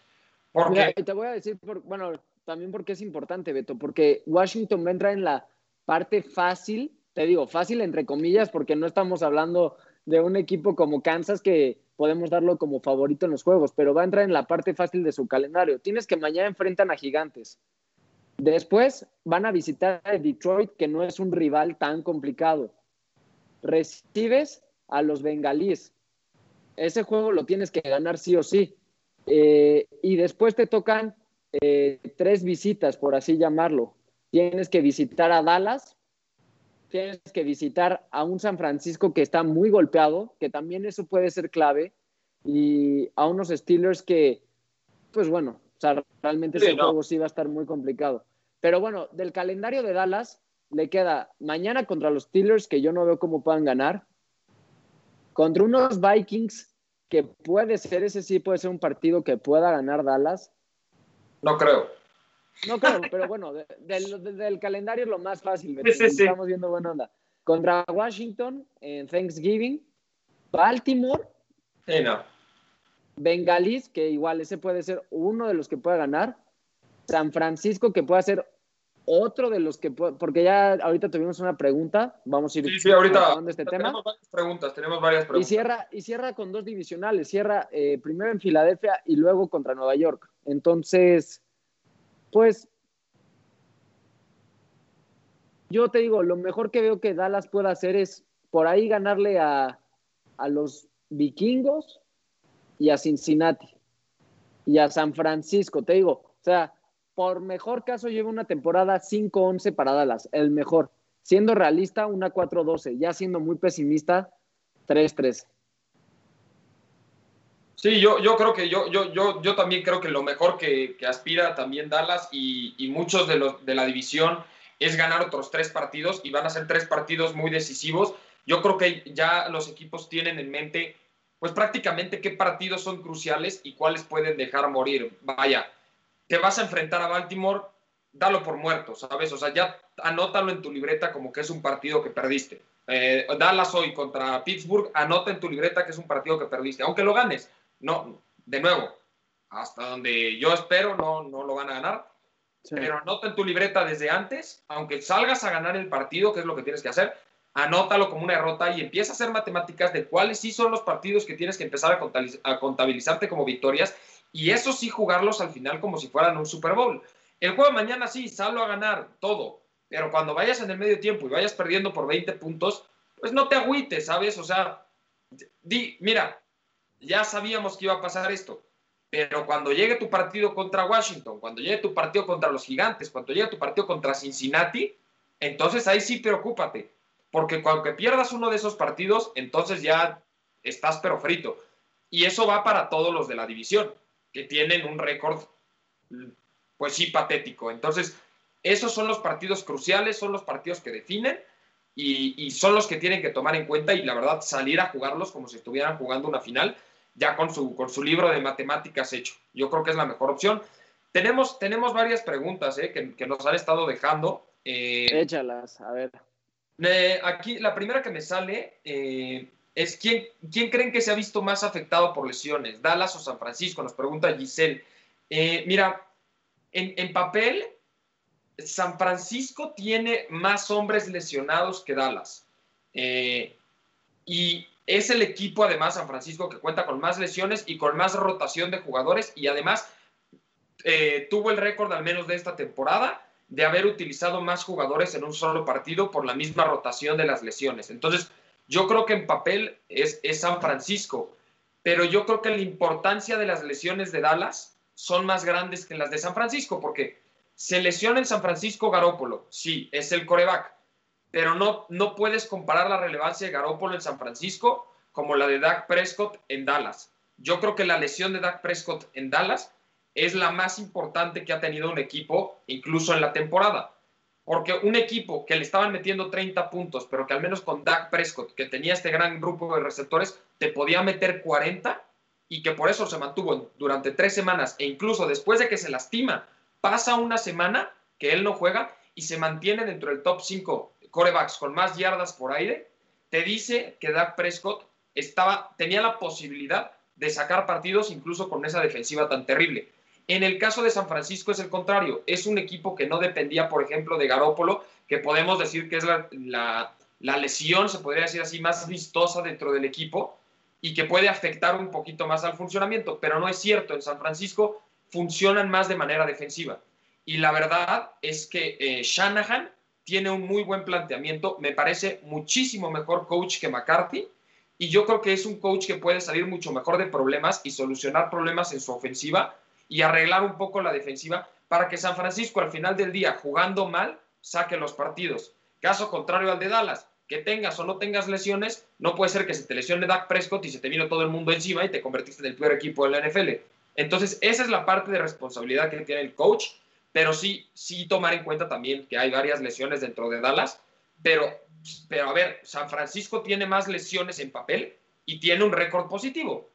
Porque... te voy a decir, bueno, también porque es importante, Beto, porque Washington va a entrar en la parte fácil te digo, fácil entre comillas, porque no estamos hablando de un equipo como Kansas que podemos darlo como favorito en los juegos, pero va a entrar en la parte fácil de su calendario. Tienes que mañana enfrentan a Gigantes. Después van a visitar a Detroit, que no es un rival tan complicado. Recibes a los bengalíes. Ese juego lo tienes que ganar sí o sí. Eh, y después te tocan eh, tres visitas, por así llamarlo. Tienes que visitar a Dallas, tienes que visitar a un San Francisco que está muy golpeado, que también eso puede ser clave, y a unos Steelers que, pues bueno, o sea, realmente ese juego sí va a estar muy complicado. Pero bueno, del calendario de Dallas le queda mañana contra los Steelers, que yo no veo cómo puedan ganar, contra unos Vikings, que puede ser, ese sí puede ser un partido que pueda ganar Dallas. No creo. No creo, pero bueno, del, calendario es lo más fácil. Estamos viendo buena onda. Contra Washington en Thanksgiving, Baltimore, sí, no. Bengalis, que igual ese puede ser uno de los que pueda ganar, San Francisco, que pueda ser otro de los que porque ya ahorita tuvimos una pregunta, vamos a ir sí, sí, ahorita este tenemos varias preguntas, tenemos varias preguntas. Y cierra, y cierra con dos divisionales, cierra eh, primero en Filadelfia y luego contra Nueva York. Entonces, pues yo te digo, lo mejor que veo que Dallas pueda hacer es por ahí ganarle a, los vikingos y a Cincinnati y a San Francisco. Te digo, o sea, por mejor caso lleva una temporada 5-11 para Dallas, el mejor. Siendo realista, una 4-12. Ya siendo muy pesimista, 3-13. Sí, yo, yo creo que yo, yo, yo, yo también creo que lo mejor que, aspira también Dallas y, muchos de los de la división es ganar otros tres partidos y van a ser tres partidos muy decisivos. Yo creo que ya los equipos tienen en mente, pues prácticamente qué partidos son cruciales y cuáles pueden dejar morir. Vaya, te vas a enfrentar a Baltimore, dalo por muerto, ¿sabes? O sea, ya anótalo en tu libreta como que es un partido que perdiste. Eh, Dallas hoy contra Pittsburgh, anota en tu libreta que es un partido que perdiste, aunque lo ganes no, de nuevo, hasta donde yo espero, no, no lo van a ganar. Pero anota en tu libreta desde antes, aunque salgas a ganar el partido, que es lo que tienes que hacer, anótalo como una derrota y empieza a hacer matemáticas de cuáles sí son los partidos que tienes que empezar a contabilizarte como victorias y eso sí jugarlos al final como si fueran un Super Bowl. El juego de mañana sí, salgo a ganar todo, pero cuando vayas en el medio tiempo y vayas perdiendo por 20 puntos, pues no te agüites, ¿sabes? O sea, di, mira, ya sabíamos que iba a pasar esto. Pero cuando llegue tu partido contra Washington, cuando llegue tu partido contra los Gigantes, cuando llegue tu partido contra Cincinnati, entonces ahí sí preocúpate. Porque cuando pierdas uno de esos partidos, entonces ya estás pero frito. Y eso va para todos los de la división, que tienen un récord, pues sí, patético. Entonces, esos son los partidos cruciales, son los partidos que definen y, y son los que tienen que tomar en cuenta y la verdad salir a jugarlos como si estuvieran jugando una final ya con su, con su libro de matemáticas hecho. Yo creo que es la mejor opción. Tenemos, tenemos varias preguntas ¿eh? que, nos han estado dejando. Eh, Échalas, a ver. aquí la primera que me sale eh, es ¿quién, ¿quién creen que se ha visto más afectado por lesiones? ¿Dallas o San Francisco? Nos pregunta Giselle. Eh, mira, en, en, papel, San Francisco tiene más hombres lesionados que Dallas. y es el equipo, además, San Francisco, que cuenta con más lesiones y con más rotación de jugadores y además tuvo el récord al menos de esta temporada de haber utilizado más jugadores en un solo partido por la misma rotación de las lesiones. Entonces, yo creo que en papel es, San Francisco, pero yo creo que la importancia de las lesiones de Dallas son más grandes que las de San Francisco, porque se lesiona en San Francisco Garópolo, sí, es el coreback, pero no, no puedes comparar la relevancia de Garópolo en San Francisco como la de Dak Prescott en Dallas. Yo creo que la lesión de Dak Prescott en Dallas es la más importante que ha tenido un equipo, incluso en la temporada. Porque un equipo que le estaban metiendo 30 puntos, pero que al menos con Dak Prescott, que tenía este gran grupo de receptores, te podía meter 40 y que por eso se mantuvo durante tres semanas e incluso después de que se lastima, pasa una semana que él no juega y se mantiene dentro del top 5 corebacks con más yardas por aire, te dice que Dak Prescott estaba, tenía la posibilidad de sacar partidos incluso con esa defensiva tan terrible. En el caso de San Francisco es el contrario, es un equipo que no dependía, por ejemplo, de Garópolo, que podemos decir que es la, lesión, se podría decir así, más vistosa dentro del equipo y que puede afectar un poquito más al funcionamiento, pero no es cierto, en San Francisco funcionan más de manera defensiva. Y la verdad es que eh, Shanahan tiene un muy buen planteamiento, me parece muchísimo mejor coach que McCarthy, y yo creo que es un coach que puede salir mucho mejor de problemas y solucionar problemas en su ofensiva y arreglar un poco la defensiva para que San Francisco al final del día, jugando mal, saque los partidos. Caso contrario al de Dallas, que tengas o no tengas lesiones, no puede ser que se te lesione Dak Prescott y se te vino todo el mundo encima y te convertiste en el peor equipo de la NFL. Entonces, esa es la parte de responsabilidad que tiene el coach, pero sí, sí tomar en cuenta también que hay varias lesiones dentro de Dallas, pero, pero a ver, San Francisco tiene más lesiones en papel y tiene un récord positivo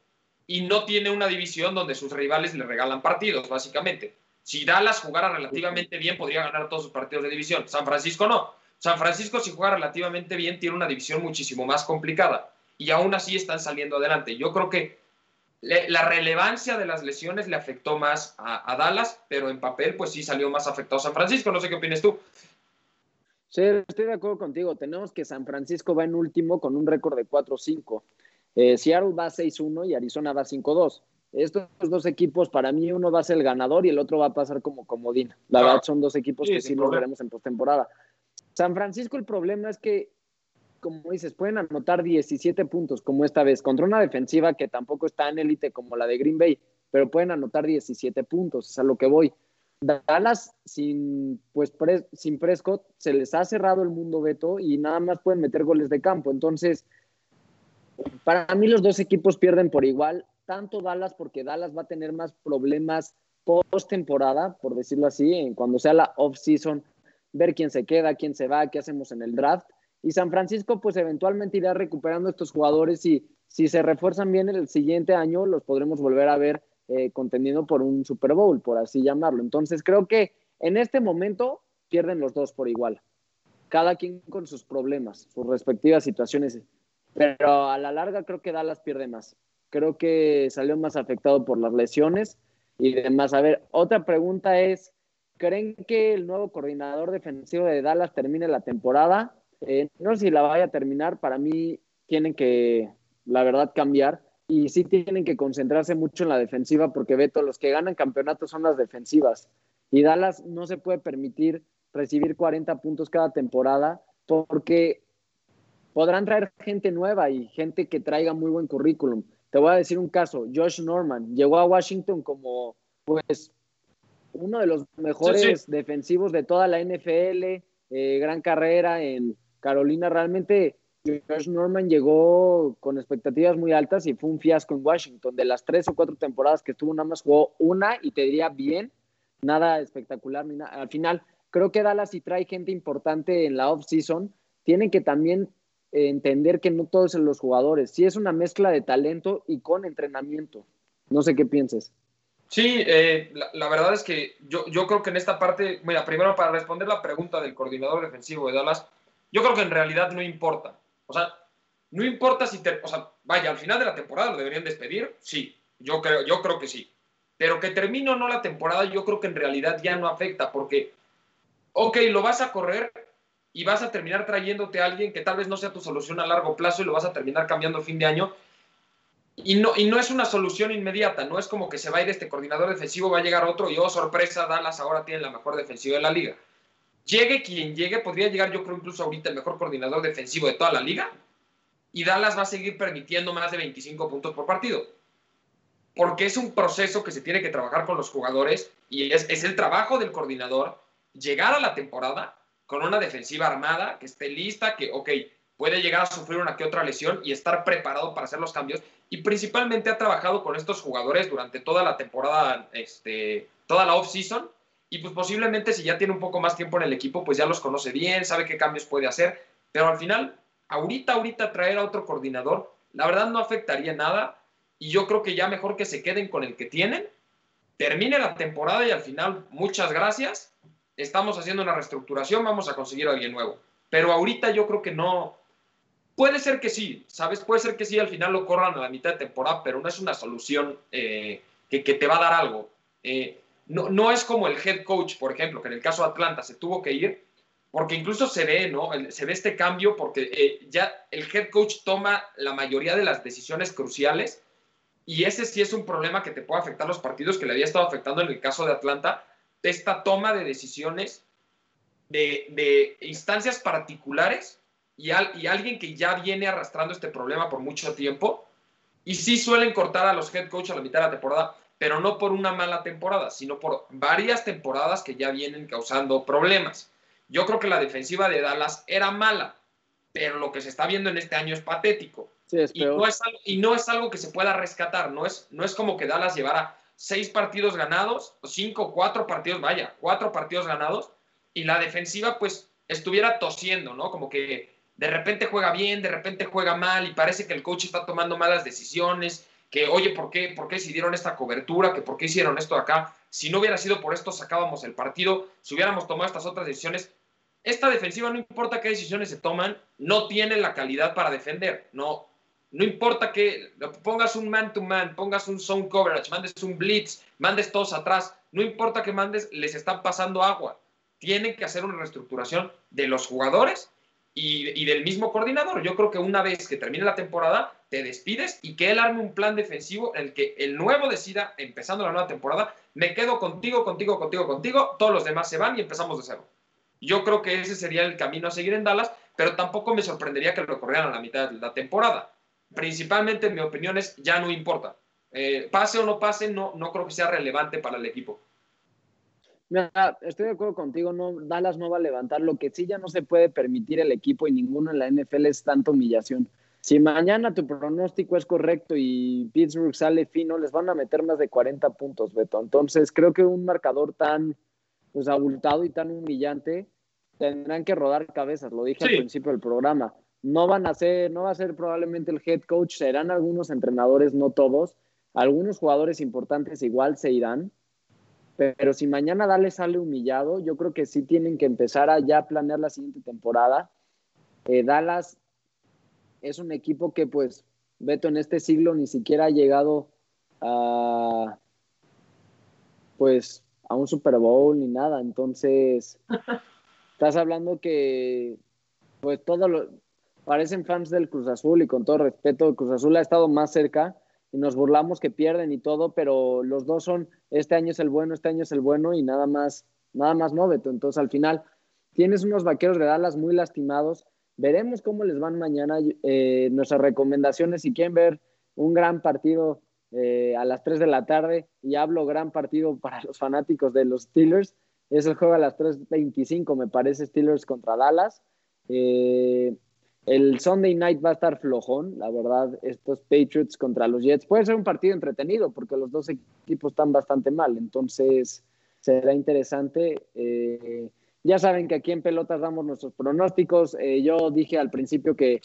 y no tiene una división donde sus rivales le regalan partidos, básicamente. Si Dallas jugara relativamente bien, podría ganar todos sus partidos de división. San Francisco no. San Francisco, si juega relativamente bien, tiene una división muchísimo más complicada. Y aún así están saliendo adelante. Yo creo que la relevancia de las lesiones le afectó más a, Dallas, pero en papel, pues sí salió más afectado San Francisco. No sé qué opinas tú. Sí, estoy de acuerdo contigo. Tenemos que San Francisco va en último con un récord de 4-5. Eh, Seattle va 6-1 y Arizona va 5-2. Estos dos equipos, para mí, uno va a ser el ganador y el otro va a pasar como comodín. La verdad, son dos equipos que sí los veremos en postemporada. San Francisco, el problema es que, como dices, pueden anotar 17 puntos, como esta vez, contra una defensiva que tampoco está en élite como la de Green Bay, pero pueden anotar 17 puntos, es a lo que voy. Dallas sin, pues, sin Prescott se les ha cerrado el mundo veto y nada más pueden meter goles de campo. Entonces, para mí los dos equipos pierden por igual, tanto Dallas porque Dallas va a tener más problemas post temporada, por decirlo así, cuando sea la off season, ver quién se queda, quién se va, qué hacemos en el draft. Y San Francisco pues eventualmente irá recuperando estos jugadores y si se refuerzan bien el siguiente año los podremos volver a ver eh, contendiendo por un Super Bowl, por así llamarlo. Entonces creo que en este momento pierden los dos por igual, cada quien con sus problemas, sus respectivas situaciones pero a la larga creo que Dallas pierde más. Creo que salió más afectado por las lesiones y demás. A ver, otra pregunta es, ¿creen que el nuevo coordinador defensivo de Dallas termine la temporada? Eh, no sé si la vaya a terminar, para mí tienen que, la verdad, cambiar. Y sí tienen que concentrarse mucho en la defensiva porque Beto, los que ganan campeonatos son las defensivas. Y Dallas no se puede permitir recibir 40 puntos cada temporada porque podrán traer gente nueva y gente que traiga muy buen currículum. Te voy a decir un caso, Josh Norman. Llegó a Washington como pues uno de los mejores defensivos de toda la NFL, eh, gran carrera en Carolina, realmente Josh Norman llegó con expectativas muy altas y fue un fiasco en Washington. De las tres o cuatro temporadas que estuvo, nada más jugó una y te diría bien, nada espectacular. Al final, creo que Dallas si trae gente importante en la off-season, tienen que también entender que no todos son los jugadores, sí es una mezcla de talento y con entrenamiento. No sé qué pienses. Sí, eh, la, verdad es que yo, yo creo que en esta parte, mira, primero para responder la pregunta del coordinador defensivo de Dallas, yo creo que en realidad no importa. O sea, no importa si te, o sea, vaya, al final de la temporada lo deberían despedir, sí, yo creo, yo creo que sí. Pero que termine o no la temporada, yo creo que en realidad ya no afecta, porque, ok, lo vas a correr y vas a terminar trayéndote a alguien que tal vez no sea tu solución a largo plazo y lo vas a terminar cambiando a fin de año y no, y no es una solución inmediata, no es como que se va a ir este coordinador defensivo, va a llegar otro y oh, sorpresa, Dallas ahora tiene la mejor defensiva de la liga. Llegue quien llegue, podría llegar yo creo incluso ahorita el mejor coordinador defensivo de toda la liga y Dallas va a seguir permitiendo más de 25 puntos por partido. Porque es un proceso que se tiene que trabajar con los jugadores y es, es el trabajo del coordinador llegar a la temporada con una defensiva armada, que esté lista, que, ok, puede llegar a sufrir una que otra lesión y estar preparado para hacer los cambios. Y principalmente ha trabajado con estos jugadores durante toda la temporada, este, toda la off-season. Y pues posiblemente si ya tiene un poco más tiempo en el equipo, pues ya los conoce bien, sabe qué cambios puede hacer. Pero al final, ahorita, ahorita traer a otro coordinador, la verdad no afectaría nada. Y yo creo que ya mejor que se queden con el que tienen, termine la temporada y al final, muchas gracias. Estamos haciendo una reestructuración, vamos a conseguir a alguien nuevo. Pero ahorita yo creo que no, Puede ser que sí, ¿sabes? Puede ser que sí, al final lo corran a la mitad de temporada, pero no es una solución eh, que, te va a dar algo. Eh, no, no es como el head coach, por ejemplo, que en el caso de Atlanta se tuvo que ir, porque incluso se ve, ¿no? Se ve este cambio porque eh, ya el head coach toma la mayoría de las decisiones cruciales y ese sí es un problema que te puede afectar los partidos que le había estado afectando en el caso de Atlanta, esta toma de decisiones de, de instancias particulares y, alguien que ya viene arrastrando este problema por mucho tiempo. Y sí suelen cortar a los head coach a la mitad de la temporada, pero no por una mala temporada, sino por varias temporadas que ya vienen causando problemas. Yo creo que la defensiva de Dallas era mala, pero lo que se está viendo en este año es patético. y, no es algo, y, no es algo, que se pueda rescatar, no es, no es como que Dallas llevara seis partidos ganados, cinco, cuatro partidos, vaya, cuatro partidos ganados, y la defensiva pues estuviera tosiendo, ¿no? Como que de repente juega bien, de repente juega mal y parece que el coach está tomando malas decisiones, que oye, ¿por qué, ¿por qué decidieron esta cobertura? que ¿Por qué hicieron esto acá? Si no hubiera sido por esto, sacábamos el partido, si hubiéramos tomado estas otras decisiones. Esta defensiva, no importa qué decisiones se toman, no tiene la calidad para defender. No, no importa que pongas un man-to-man, pongas un zone coverage, mandes un blitz, mandes todos atrás, no importa que mandes, les están pasando agua. Tienen que hacer una reestructuración de los jugadores y, del mismo coordinador. Yo creo que una vez que termine la temporada, te despides y que él arme un plan defensivo en el que el nuevo decida, empezando la nueva temporada, me quedo contigo, contigo, contigo, contigo, todos los demás se van y empezamos de cero. Yo creo que ese sería el camino a seguir en Dallas, pero tampoco me sorprendería que lo corrieran a la mitad de la temporada. Principalmente, mi opinión es, ya no importa. Eh, pase o no pase, no, no creo que sea relevante para el equipo. Mira, estoy de acuerdo contigo, Dallas no va a levantar. Lo que sí ya no se puede permitir el equipo y ninguno en la NFL es tanta humillación. Si mañana tu pronóstico es correcto y Pittsburgh sale fino, les van a meter más de 40 puntos, Beto. Entonces, creo que un marcador tan pues, abultado y tan humillante tendrán que rodar cabezas, lo dije al principio del programa. No van a ser, no va a ser probablemente el head coach, serán algunos entrenadores, no todos. Algunos jugadores importantes igual se irán, pero si mañana Dallas sale humillado, yo creo que sí tienen que empezar a ya planear la siguiente temporada. Eh, Dallas es un equipo que, pues, Beto, en este siglo ni siquiera ha llegado a, pues, a un Super Bowl ni nada. Entonces, estás hablando que, pues, todo lo, parecen fans del Cruz Azul y con todo respeto, el Cruz Azul ha estado más cerca y nos burlamos que pierden y todo, pero los dos son, este año es el bueno, este año es el bueno y nada más, nada más no, Entonces al final tienes unos vaqueros de Dallas muy lastimados. Veremos cómo les van mañana. Eh, nuestras recomendaciones, si quieren ver un gran partido eh, a las 3 de la tarde, y hablo gran partido para los fanáticos de los Steelers, es el juego a las 3.25, me parece, Steelers contra Dallas. Eh, el Sunday night va a estar flojón, la verdad, estos Patriots contra los Jets. Puede ser un partido entretenido porque los dos equipos están bastante mal, entonces será interesante. Ya saben que aquí en Pelotas damos nuestros pronósticos. Eh, yo dije al principio que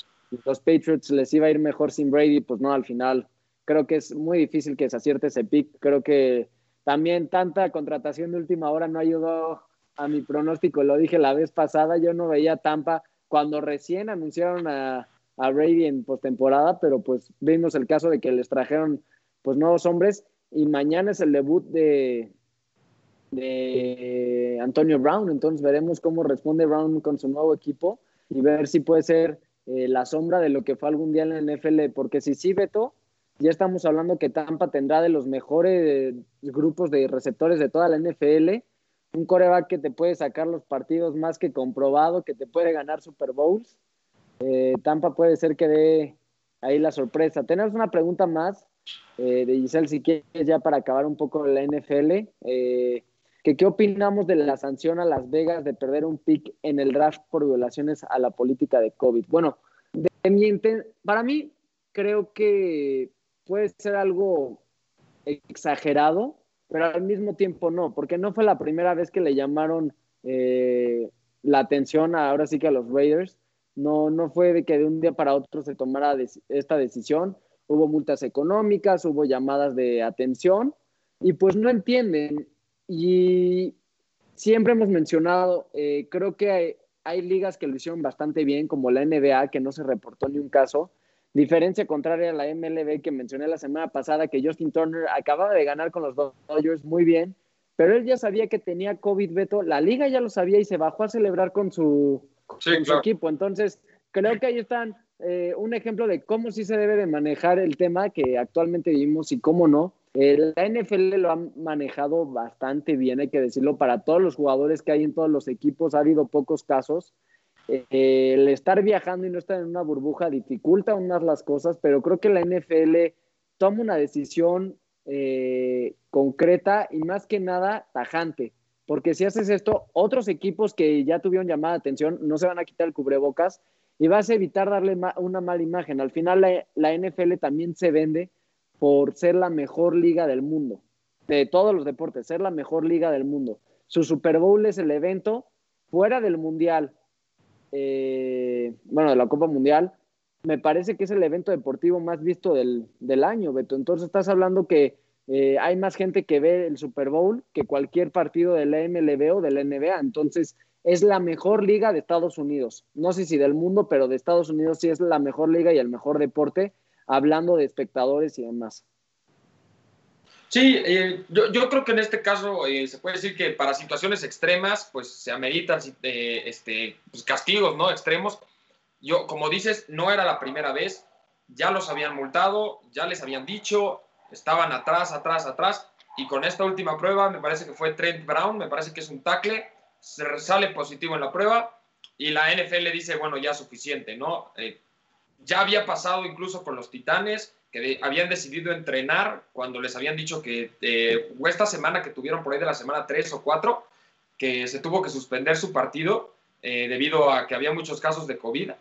los Patriots les iba a ir mejor sin Brady, pues no, al final creo que es muy difícil que se acierte ese pick. Creo que también tanta contratación de última hora no ayudó a mi pronóstico, lo dije la vez pasada, yo no veía Tampa cuando recién anunciaron a, a Brady en postemporada, pero pues vimos el caso de que les trajeron pues nuevos hombres y mañana es el debut de, de Antonio Brown, entonces veremos cómo responde Brown con su nuevo equipo y ver si puede ser eh, la sombra de lo que fue algún día en la NFL, porque si sí, Beto, ya estamos hablando que Tampa tendrá de los mejores grupos de receptores de toda la NFL, un coreback que te puede sacar los partidos más que comprobado, que te puede ganar Super Bowls. Eh, Tampa puede ser que dé ahí la sorpresa. Tenemos una pregunta más eh, de Giselle, si quieres, ya para acabar un poco la NFL. Eh, que ¿Qué opinamos de la sanción a Las Vegas de perder un pick en el draft por violaciones a la política de COVID? Bueno, para mí creo que puede ser algo exagerado, pero al mismo tiempo no, porque no fue la primera vez que le llamaron eh, la atención ahora sí que a los Raiders. No, no fue de que de un día para otro se tomara esta decisión. Hubo multas económicas, hubo llamadas de atención y pues no entienden. Y siempre hemos mencionado, eh, creo que hay, hay ligas que lo hicieron bastante bien, como la NBA, que no se reportó ni un caso Diferencia contraria a la MLB que mencioné la semana pasada, que Justin Turner acababa de ganar con los Dodgers muy bien, pero él ya sabía que tenía COVID, Beto. La liga ya lo sabía y se bajó a celebrar con su, equipo. Entonces, creo que ahí están eh, un ejemplo de cómo sí se debe de manejar el tema que actualmente vivimos y cómo no. Eh, la NFL lo ha manejado bastante bien, hay que decirlo, para todos los jugadores que hay en todos los equipos. Ha habido pocos casos. Eh, el estar viajando y no estar en una burbuja dificulta más las cosas, pero creo que la NFL toma una decisión eh, concreta y más que nada tajante, porque si haces esto, otros equipos que ya tuvieron llamada de atención no se van a quitar el cubrebocas y vas a evitar darle una mala imagen. Al final la NFL también se vende por ser la mejor liga del mundo, de todos los deportes, ser la mejor liga del mundo. Su Super Bowl es el evento fuera del Mundial, eh, bueno, de la Copa Mundial, me parece que es el evento deportivo más visto del, año, Beto. Entonces estás hablando que eh, hay más gente que ve el Super Bowl que cualquier partido de la MLB o de la NBA. Entonces es la mejor liga de Estados Unidos. No sé si del mundo, pero de Estados Unidos sí es la mejor liga y el mejor deporte, hablando de espectadores y demás. Sí, eh, yo, creo que en este caso eh, se puede decir que para situaciones extremas, pues se ameritan eh, este, pues, castigos ¿no? extremos. Yo, como dices, no era la primera vez, ya los habían multado, ya les habían dicho, estaban atrás, atrás, atrás, y con esta última prueba, me parece que fue Trent Brown, me parece que es un tackle, se sale positivo en la prueba, y la NFL dice, bueno, ya suficiente, ¿no? Ya había pasado incluso con los Titanes, que habían decidido entrenar cuando les habían dicho que eh, esta semana que tuvieron por ahí de la semana 3 o 4, que se tuvo que suspender su partido eh, debido a que había muchos casos de COVID.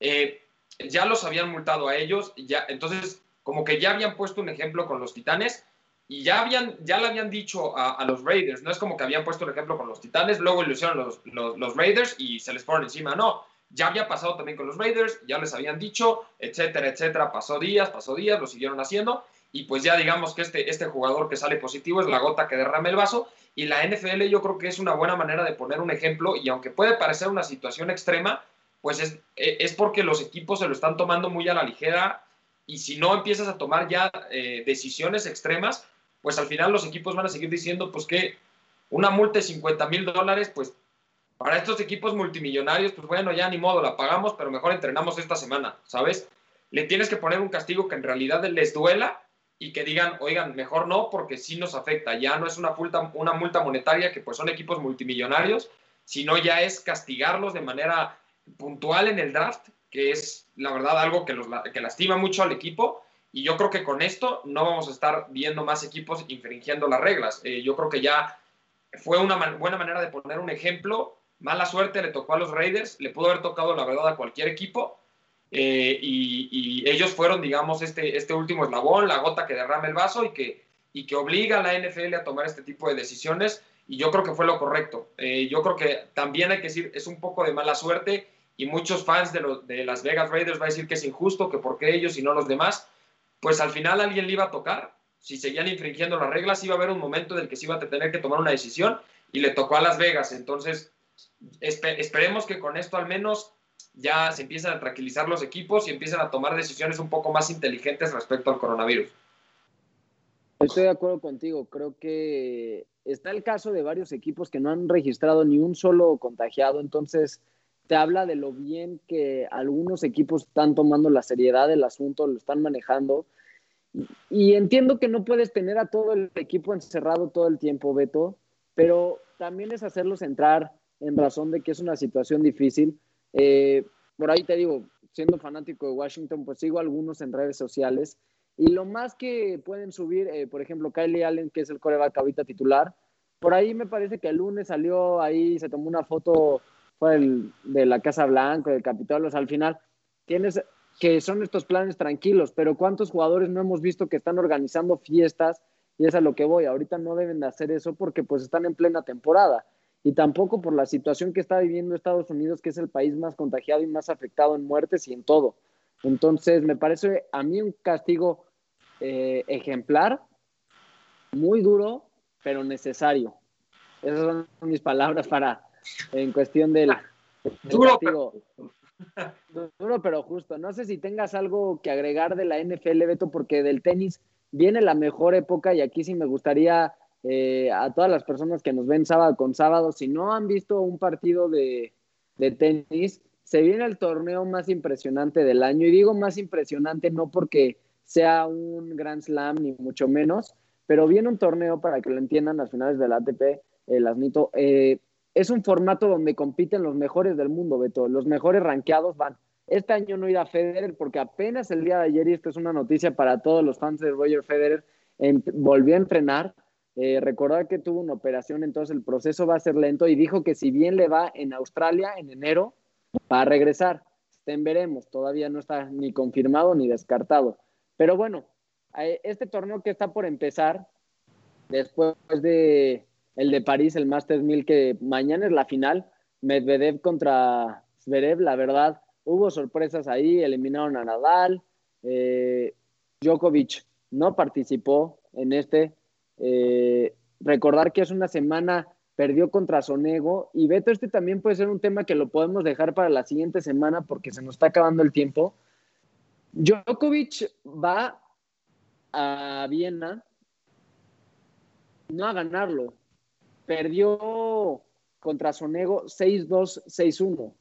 Eh, ya los habían multado a ellos, ya, entonces como que ya habían puesto un ejemplo con los Titanes y ya, habían, ya le habían dicho a, los Raiders, no es como que habían puesto el ejemplo con los Titanes, luego lo hicieron los, los, los Raiders y se les fueron encima, no, ya había pasado también con los Raiders, ya les habían dicho, etcétera, etcétera. Pasó días, pasó días, lo siguieron haciendo. Y pues ya digamos que este, este jugador que sale positivo es la gota que derrama el vaso. Y la NFL yo creo que es una buena manera de poner un ejemplo. Y aunque puede parecer una situación extrema, pues es, es porque los equipos se lo están tomando muy a la ligera. Y si no empiezas a tomar ya eh, decisiones extremas, pues al final los equipos van a seguir diciendo pues que una multa de 50 mil dólares, pues para estos equipos multimillonarios, pues bueno, ya ni modo, la pagamos, pero mejor entrenamos esta semana, ¿sabes? Le tienes que poner un castigo que en realidad les duela y que digan, oigan, mejor no, porque sí nos afecta. Ya no es una multa, una multa monetaria que pues son equipos multimillonarios, sino ya es castigarlos de manera puntual en el draft, que es la verdad algo que, los, que lastima mucho al equipo. Y yo creo que con esto no vamos a estar viendo más equipos infringiendo las reglas. Eh, yo creo que ya fue una buena manera de poner un ejemplo Mala suerte le tocó a los Raiders, le pudo haber tocado la verdad a cualquier equipo. Eh, y, ellos fueron, digamos, este, este último eslabón, la gota que derrama el vaso y que, y que obliga a la NFL a tomar este tipo de decisiones. Y yo creo que fue lo correcto. Eh, yo creo que también hay que decir, es un poco de mala suerte y muchos fans de, los, de las Vegas Raiders va a decir que es injusto, que por qué ellos y no los demás. Pues al final alguien le iba a tocar si seguían infringiendo las reglas, iba a haber un momento en el que se iba a tener que tomar una decisión y le tocó a Las Vegas. Entonces, esperemos que con esto al menos ya se empiecen a tranquilizar los equipos y empiecen a tomar decisiones un poco más inteligentes respecto al coronavirus. Estoy de acuerdo contigo. Creo que está el caso de varios equipos que no han registrado ni un solo contagiado. Entonces, te habla de lo bien que algunos equipos están tomando la seriedad del asunto, lo están manejando. Y entiendo que no puedes tener a todo el equipo encerrado todo el tiempo, Beto, pero también es hacerlos entrar en razón de que es una situación difícil. Eh, por ahí te digo, siendo fanático de Washington, pues sigo algunos en redes sociales y lo más que pueden subir, eh, por ejemplo, Kylie Allen, que es el coreback ahorita titular, por ahí me parece que el lunes salió ahí, se tomó una foto fue de la Casa Blanca, del Capitolio, al final tienes que son estos planes tranquilos, pero ¿cuántos jugadores no hemos visto que están organizando fiestas? Y es a lo que voy, ahorita no deben de hacer eso porque pues están en plena temporada y tampoco por la situación que está viviendo Estados Unidos, que es el país más contagiado y más afectado en muertes y en todo. Entonces, me parece a mí un castigo eh, ejemplar, muy duro, pero necesario. Esas son mis palabras para, en cuestión del, duro, pero... duro, pero justo. No sé si tengas algo que agregar de la NFL, Beto, porque del tenis viene la mejor época y aquí sí me gustaría eh, a todas las personas que nos ven sábado con sábado, si no han visto un partido de, de tenis, se viene el torneo más impresionante del año. Y digo más impresionante no porque sea un Grand Slam, ni mucho menos, pero viene un torneo, para que lo entiendan, las finales del ATP, el Asnito, eh, es un formato donde compiten los mejores del mundo, Beto, los mejores rankeados van. Este año no irá Federer porque apenas el día de ayer, y esto es una noticia para todos los fans de Roger Federer, volvió a entrenar, eh, que tuvo una operación, entonces el proceso va a ser lento y dijo que si bien le va en Australia en enero, va a regresar. Veremos, todavía no está ni confirmado ni descartado. Pero bueno, eh, este torneo que está por empezar, después de el de París, el Masters 1000, que mañana es la final, Medvedev contra Zverev, la verdad, hubo sorpresas ahí, eliminaron a Nadal, eh, Djokovic no participó en este. Eh, recordar que es una semana, perdió contra Sonego, y Beto, este también puede ser un tema que lo podemos dejar para la siguiente semana porque se nos está acabando el tiempo. Djokovic va a Viena no a ganarlo. Perdió contra Sonego 6-2, 6-1.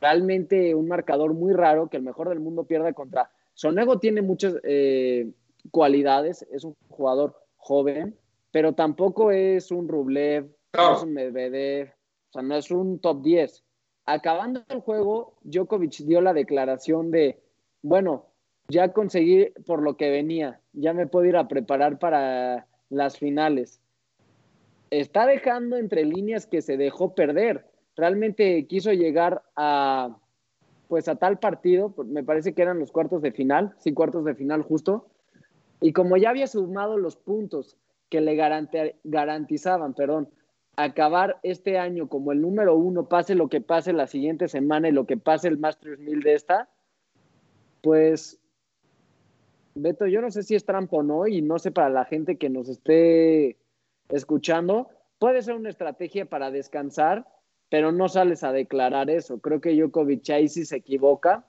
Realmente un marcador muy raro que el mejor del mundo pierda contra. Sonego tiene muchas eh, cualidades, es un jugador joven, pero tampoco es un Rublev, no es un Medvedev, o sea, no es un top 10. Acabando el juego, Djokovic dio la declaración de bueno, ya conseguí por lo que venía, ya me puedo ir a preparar para las finales. Está dejando entre líneas que se dejó perder. Realmente quiso llegar a pues a tal partido, me parece que eran los cuartos de final, sí, cuartos de final justo, y como ya había sumado los puntos que le garantizaban, perdón, acabar este año como el número uno, pase lo que pase la siguiente semana y lo que pase el Masters 1000 de esta, pues, Beto, yo no sé si es trampa o no, y no sé para la gente que nos esté escuchando, puede ser una estrategia para descansar, pero no sales a declarar eso. Creo que Djokovic ahí sí se equivoca.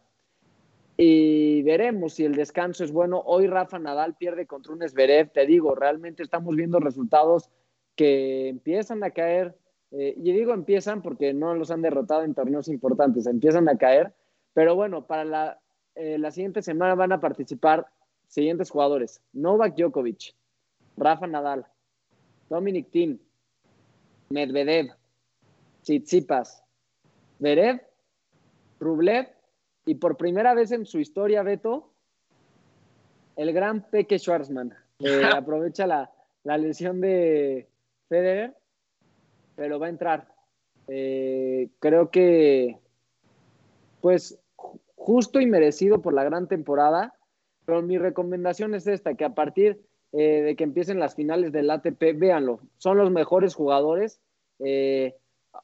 Y veremos si el descanso es bueno. Hoy Rafa Nadal pierde contra un Zverev. Te digo, realmente estamos viendo resultados que empiezan a caer. Eh, y digo empiezan porque no los han derrotado en torneos importantes, empiezan a caer. Pero bueno, para la eh, la siguiente semana van a participar siguientes jugadores: Novak Djokovic, Rafa Nadal, Dominic Thiem, Medvedev, Tsitsipas, Verev, Rublev y por primera vez en su historia, Beto, el gran Peque Schwarzman. Eh, aprovecha la, lesión de Federer, pero va a entrar. Eh, creo que, pues, justo y merecido por la gran temporada, pero mi recomendación es esta, que a partir eh, de que empiecen las finales del ATP, véanlo, son los mejores jugadores, eh,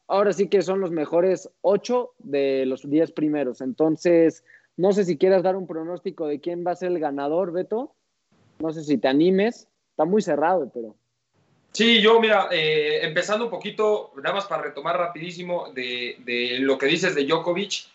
ahora sí que son los mejores ocho de los diez primeros, entonces no sé si quieras dar un pronóstico de quién va a ser el ganador, Beto. No sé si te animes, está muy cerrado, pero... Sí, yo, mira, eh, empezando un poquito, nada más para retomar rapidísimo de, de, lo que dices de Djokovic,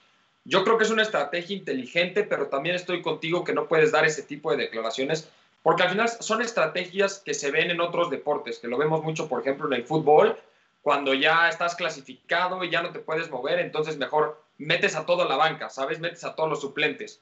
yo creo que es una estrategia inteligente, pero también estoy contigo que no puedes dar ese tipo de declaraciones, porque al final son estrategias que se ven en otros deportes, que lo vemos mucho, por ejemplo, en el fútbol, cuando ya estás clasificado y ya no te puedes mover, entonces mejor metes a toda la banca, ¿sabes? Metes a todos los suplentes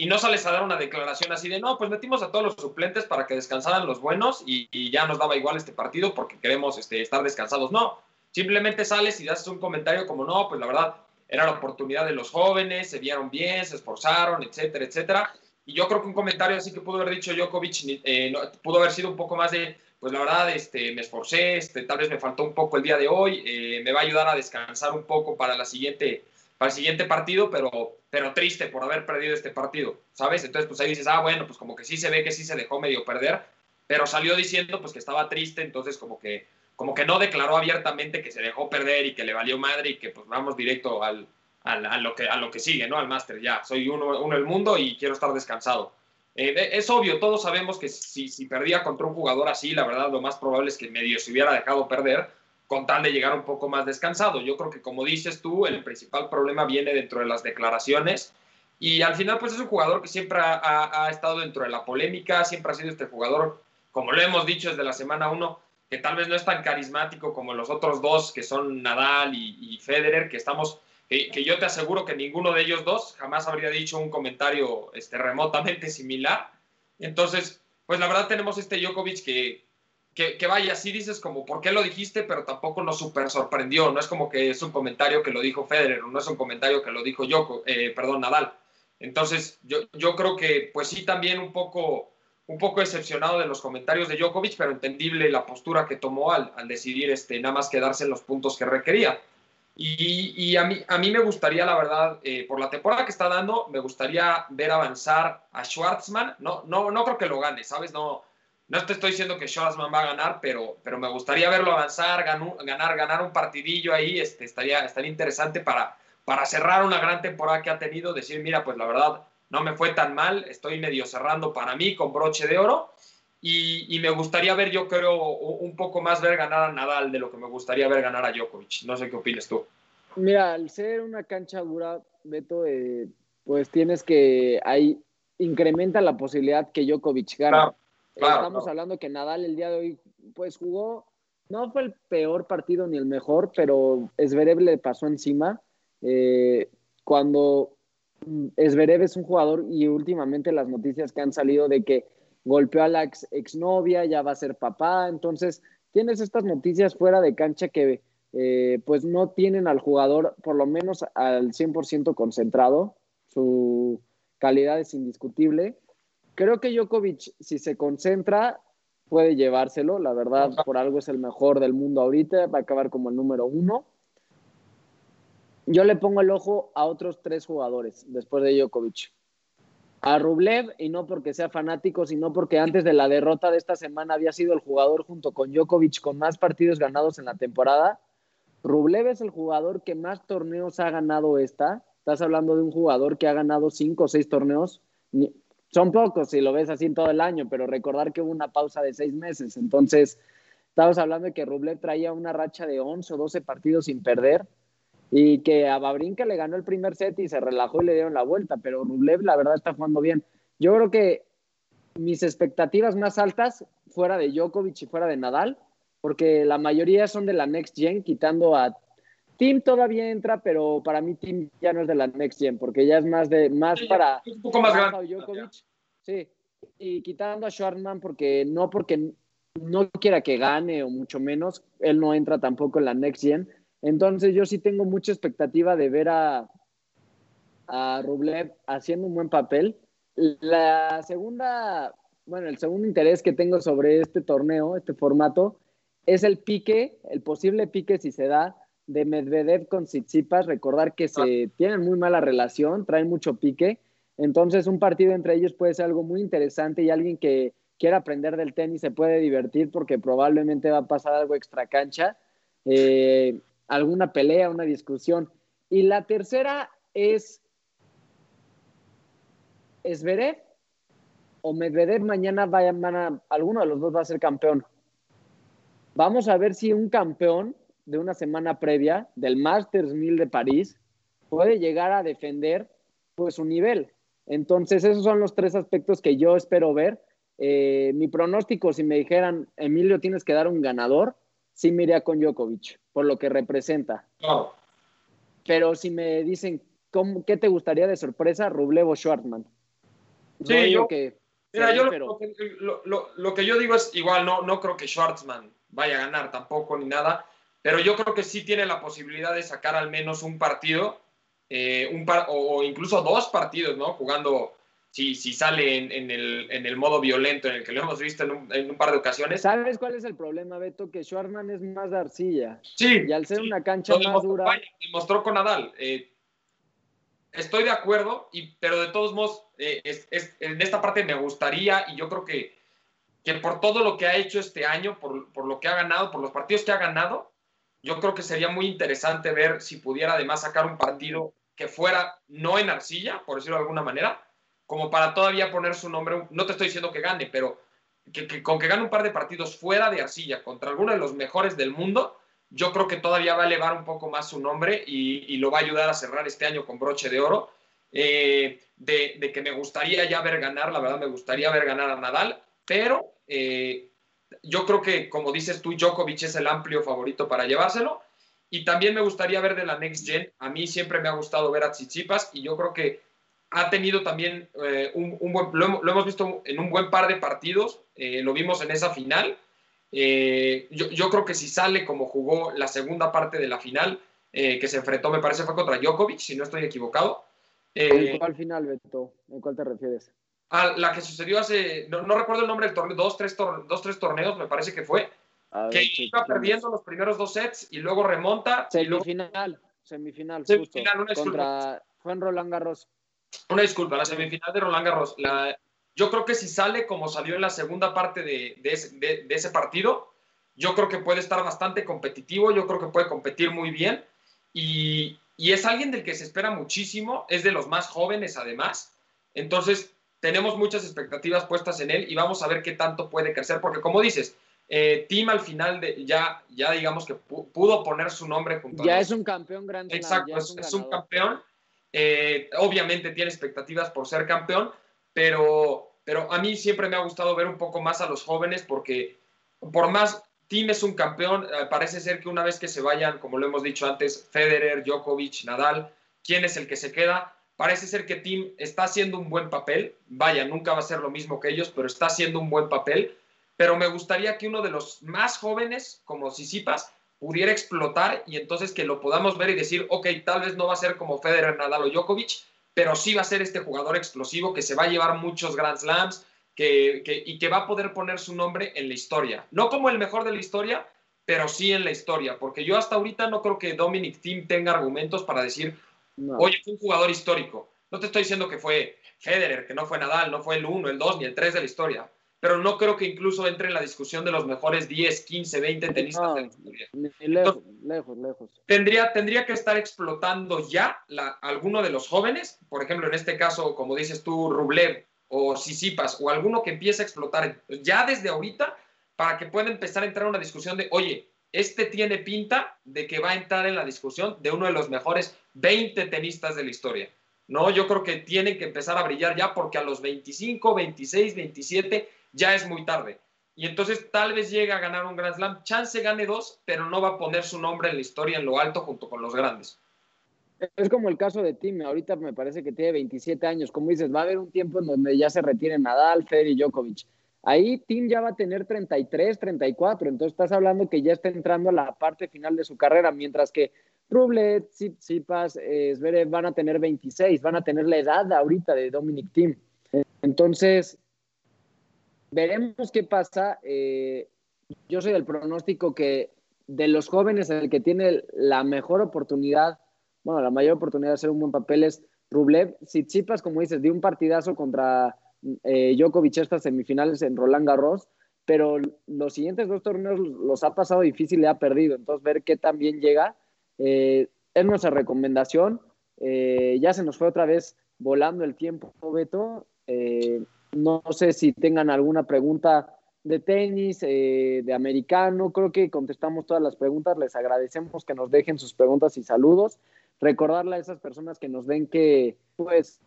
y no sales a dar una declaración así de, no, pues metimos a todos los suplentes para que descansaran los buenos y, ya nos daba igual este partido porque queremos este, estar descansados. No, simplemente sales y das un comentario como, no, pues la verdad, era la oportunidad de los jóvenes, se vieron bien, se esforzaron, etcétera, etcétera. Y yo creo que un comentario así que pudo haber dicho Djokovic eh, pudo haber sido un poco más de, pues la verdad, este, me esforcé, este, tal vez me faltó un poco el día de hoy, eh, me va a ayudar a descansar un poco para la siguiente para el siguiente partido, pero, pero triste por haber perdido este partido, ¿sabes? Entonces, pues ahí dices, ah, bueno, pues como que sí se ve que sí se dejó medio perder, pero salió diciendo pues que estaba triste, entonces como que, como que no declaró abiertamente que se dejó perder y que le valió madre y que pues vamos directo al, al a, lo, que, a lo que sigue, ¿no? Al máster, ya, soy uno, uno del mundo y quiero estar descansado. Eh, es obvio, todos sabemos que si, perdía contra un jugador así, la verdad lo más probable es que medio se hubiera dejado perder, con tal de llegar un poco más descansado. Yo creo que, como dices tú, el principal problema viene dentro de las declaraciones. Y al final, pues es un jugador que siempre ha, estado dentro de la polémica, siempre ha sido este jugador, como lo hemos dicho desde la semana uno, que tal vez no es tan carismático como los otros dos, que son Nadal y, Federer, que estamos, que, yo te aseguro que ninguno de ellos dos jamás habría dicho un comentario este, remotamente similar. Entonces, pues la verdad tenemos este Djokovic que, que, vaya, sí dices como, ¿por qué lo dijiste? Pero tampoco nos super sorprendió. No es como que es un comentario que lo dijo Federer, no es un comentario que lo dijo yo, eh, perdón, Nadal. Entonces, yo, yo creo que, pues sí, también un poco, un poco decepcionado de los comentarios de Djokovic, pero entendible la postura que tomó al, al decidir este, nada más quedarse en los puntos que requería. Y, y a, mí, a mí me gustaría, la verdad, eh, por la temporada que está dando, me gustaría ver avanzar a Schwartzman. No, no, no creo que lo gane, ¿sabes? No, no te estoy diciendo que Schwarzman va a ganar, pero, pero me gustaría verlo avanzar, ganar, ganar un partidillo ahí, este, estaría, estaría interesante para, para cerrar una gran temporada que ha tenido, decir, mira, pues la verdad no me fue tan mal, estoy medio cerrando para mí con broche de oro. Y, me gustaría ver, yo creo, un poco más ver ganar a Nadal de lo que me gustaría ver ganar a Djokovic. No sé qué opinas tú. Mira, al ser una cancha dura, Beto, eh, pues tienes que ahí incrementa la posibilidad que Djokovic gane. Estamos hablando que Nadal el día de hoy, pues jugó, no fue el peor partido ni el mejor, pero Esverev le pasó encima. Eh, cuando Esverev es un jugador y últimamente las noticias que han salido de que golpeó a la ex, exnovia, ya va a ser papá, entonces tienes estas noticias fuera de cancha que eh, pues no tienen al jugador por lo menos al 100% concentrado, su calidad es indiscutible Creo que Djokovic, si se concentra, puede llevárselo. La verdad, por algo es el mejor del mundo ahorita. Va a acabar como el número uno. Yo le pongo el ojo a otros tres jugadores después de Djokovic. A Rublev, y no porque sea fanático, sino porque antes de la derrota de esta semana había sido el jugador junto con Djokovic con más partidos ganados en la temporada. Rublev es el jugador que más torneos ha ganado esta. Estás hablando de un jugador que ha ganado cinco o seis torneos son pocos si lo ves así todo el año, pero recordar que hubo una pausa de seis meses. Entonces, estamos hablando de que Rublev traía una racha de 11 o 12 partidos sin perder y que a Babrinka le ganó el primer set y se relajó y le dieron la vuelta, pero Rublev la verdad está jugando bien. Yo creo que mis expectativas más altas fuera de Djokovic y fuera de Nadal, porque la mayoría son de la Next Gen, quitando a Team todavía entra, pero para mí Team ya no es de la Next Gen, porque ya es más de más para un poco más grande. Sí, y quitando a Schwartzman porque no porque no quiera que gane o mucho menos, él no entra tampoco en la Next Gen. Entonces yo sí tengo mucha expectativa de ver a, a Rublev haciendo un buen papel. La segunda, bueno, el segundo interés que tengo sobre este torneo, este formato, es el pique, el posible pique si se da de Medvedev con Tsitsipas, recordar que se tienen muy mala relación, traen mucho pique, entonces un partido entre ellos puede ser algo muy interesante y alguien que quiera aprender del tenis se puede divertir porque probablemente va a pasar algo extra cancha, eh, alguna pelea, una discusión. Y la tercera es Esverev o Medvedev mañana vayan, van a, alguno de los dos va a ser campeón. Vamos a ver si un campeón de una semana previa del Masters 1000 de París puede llegar a defender pues su nivel. Entonces, esos son los tres aspectos que yo espero ver. Eh, mi pronóstico, si me dijeran, Emilio, tienes que dar un ganador, sí me iría con Djokovic, por lo que representa. Pero si me dicen, ¿cómo, ¿qué te gustaría de sorpresa? Rublev o Schwartzman. Sí, yo, que, mira, yo lo, que yo digo es igual, no, no creo que Schwartzman vaya a ganar tampoco ni nada, pero yo creo que sí tiene la posibilidad de sacar al menos un partido, eh, un par, o, incluso dos partidos, ¿no? Jugando, si, si sale en, el, en, el, modo violento en el que lo hemos visto en un, en un, par de ocasiones. ¿Sabes cuál es el problema, Beto? Que Schwartzman es más de arcilla. Sí. Y al ser una cancha más dura. Demostró con Nadal. Eh, estoy de acuerdo, y, pero de todos modos, eh, en esta parte me gustaría, y yo creo que, que por todo lo que ha hecho este año, por, por, lo que ha ganado, por los partidos que ha ganado, yo creo que sería muy interesante ver si pudiera además sacar un partido que fuera no en arcilla, por decirlo de alguna manera, como para todavía poner su nombre, no te estoy diciendo que gane, pero que, con que gane un par de partidos fuera de arcilla contra alguno de los mejores del mundo, yo creo que todavía va a elevar un poco más su nombre y, lo va a ayudar a cerrar este año con broche de oro. Eh, de, que me gustaría ya ver ganar, la verdad me gustaría ver ganar a Nadal, pero eh, yo creo que, como dices tú, Djokovic es el amplio favorito para llevárselo. Y también me gustaría ver de la Next Gen. A mí siempre me ha gustado ver a Tsitsipas y yo creo que ha tenido también eh, un, buen, lo, hemos visto en un buen par de partidos, lo vimos en esa final eh, yo, creo que si sale como jugó la segunda parte de la final, eh, que se enfrentó, me parece fue contra Djokovic, si no estoy equivocado. ¿En eh, cuál final, Beto? ¿En cuál te refieres? A la que sucedió hace, no, recuerdo el nombre del torneo, dos tres, dos, tres torneos, me parece que fue. que iba perdiendo los primeros dos sets y luego remonta. Semifinal, semifinal, semifinal Contra, fue en Roland Garros. Una disculpa, la semifinal de Roland Garros. La, yo creo que si sale como salió en la segunda parte de, ese, partido, yo creo que puede estar bastante competitivo, yo creo que puede competir muy bien y, es alguien del que se espera muchísimo, es de los más jóvenes además, entonces tenemos muchas expectativas puestas en él y vamos a ver qué tanto puede crecer, porque como dices, eh, Tim al final de, ya, ya digamos que pudo poner su nombre junto ya es un campeón grande. Exacto, es, un campeón. Eh, obviamente tiene expectativas por ser campeón, pero, pero a mí siempre me ha gustado ver un poco más a los jóvenes porque por más Tim es un campeón, eh, parece ser que una vez que se vayan, como lo hemos dicho antes, Federer, Djokovic, Nadal, ¿quién es el que se queda? Parece ser que Tim está haciendo un buen papel, vaya, nunca va a ser lo mismo que ellos, pero está haciendo un buen papel, pero me gustaría que uno de los más jóvenes, como Sisipas, pudiera explotar y entonces que lo podamos ver y decir, ok, tal vez no va a ser como Federer, Nadal o Djokovic, pero sí va a ser este jugador explosivo que se va a llevar muchos Grand Slams que, y que va a poder poner su nombre en la historia. No como el mejor de la historia, pero sí en la historia, porque yo hasta ahorita no creo que Dominic Thiem tenga argumentos para decir, oye, fue un jugador histórico. No te estoy diciendo que fue Federer, que no fue Nadal, no fue el 1, el 2 ni el 3 de la historia, pero no creo que incluso entre en la discusión de los mejores 10, 15, 20 tenistas de la historia. Lejos, lejos, lejos. Tendría, tendría que estar explotando ya la, alguno de los jóvenes, por ejemplo, en este caso, como dices tú, Rublev o Sisipas, o alguno que empiece a explotar ya desde ahorita para que pueda empezar a entrar en una discusión de, oye, este tiene pinta de que va a entrar en la discusión de uno de los mejores 20 tenistas de la historia. No, yo creo que tiene que empezar a brillar ya porque a los 25, 26, 27 ya es muy tarde. Y entonces tal vez llegue a ganar un Grand Slam, chance gane dos, pero no va a poner su nombre en la historia en lo alto junto con los grandes. Es como el caso de Tim, ahorita me parece que tiene 27 años, como dices, va a haber un tiempo en donde ya se retiren Nadal, Federer y Djokovic. Ahí Tim ya va a tener 33, 34, entonces estás hablando que ya está entrando a la parte final de su carrera, mientras que Rublet, Tsitsipas, eh, Zverev van a tener 26, van a tener la edad ahorita de Dominic Tim. Entonces, veremos qué pasa. Eh, yo soy del pronóstico que de los jóvenes el que tiene la mejor oportunidad, bueno, la mayor oportunidad de hacer un buen papel es Rublev. Si Chipas, como dices, dio un partidazo contra eh, Djokovic estas semifinales en Roland Garros, pero los siguientes dos torneos los ha pasado difícil y ha perdido. Entonces, ver qué también llega eh, es nuestra recomendación. Eh, ya se nos fue otra vez volando el tiempo, Beto. No sé si tengan alguna pregunta de tenis, eh, de americano. Creo que contestamos todas las preguntas. Les agradecemos que nos dejen sus preguntas y saludos. Recordarle a esas personas que nos ven que, pues,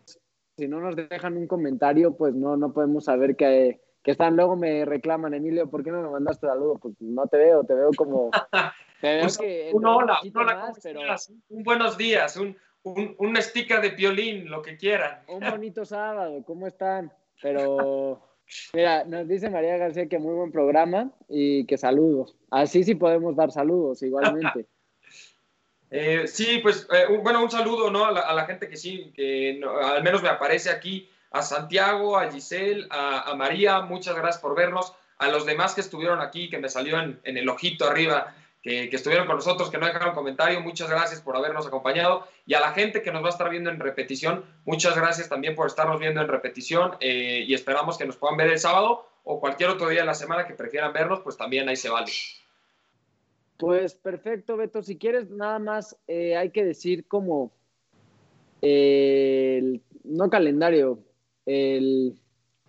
si no nos dejan un comentario, pues no, no podemos saber que, que están. Luego me reclaman, Emilio, ¿por qué no me mandaste saludo? Pues no te veo, te veo como. Te veo que un hola, un hola, pero... un buenos días, un, un, un sticker de violín, lo que quieran. Un bonito sábado, ¿cómo están? Pero. Mira, nos dice María García que muy buen programa y que saludos. Así sí podemos dar saludos igualmente. Eh, sí, pues eh, bueno, un saludo ¿no? a, la, gente que sí, que al menos me aparece aquí, a Santiago, a Giselle, a, María, muchas gracias por vernos, a los demás que estuvieron aquí, que me salió en, el ojito arriba, que, estuvieron con nosotros, que no dejaron comentario, muchas gracias por habernos acompañado, y a la gente que nos va a estar viendo en repetición, muchas gracias también por estarnos viendo en repetición, eh, y esperamos que nos puedan ver el sábado o cualquier otro día de la semana que prefieran vernos, pues también ahí se vale. Pues perfecto, Beto. Si quieres, nada más eh, hay que decir como el, no calendario, el,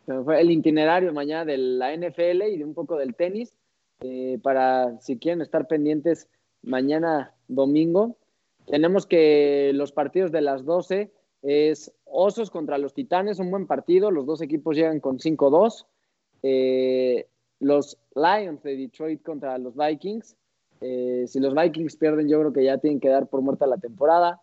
el itinerario mañana de la NFL y de un poco del tenis, eh, para si quieren estar pendientes mañana domingo. Tenemos que los partidos de las 12 es Osos contra los Titanes, un buen partido, los dos equipos llegan con 5-2. Eh, los Lions de Detroit contra los Vikings, eh, si los Vikings pierden, yo creo que ya tienen que dar por muerta la temporada.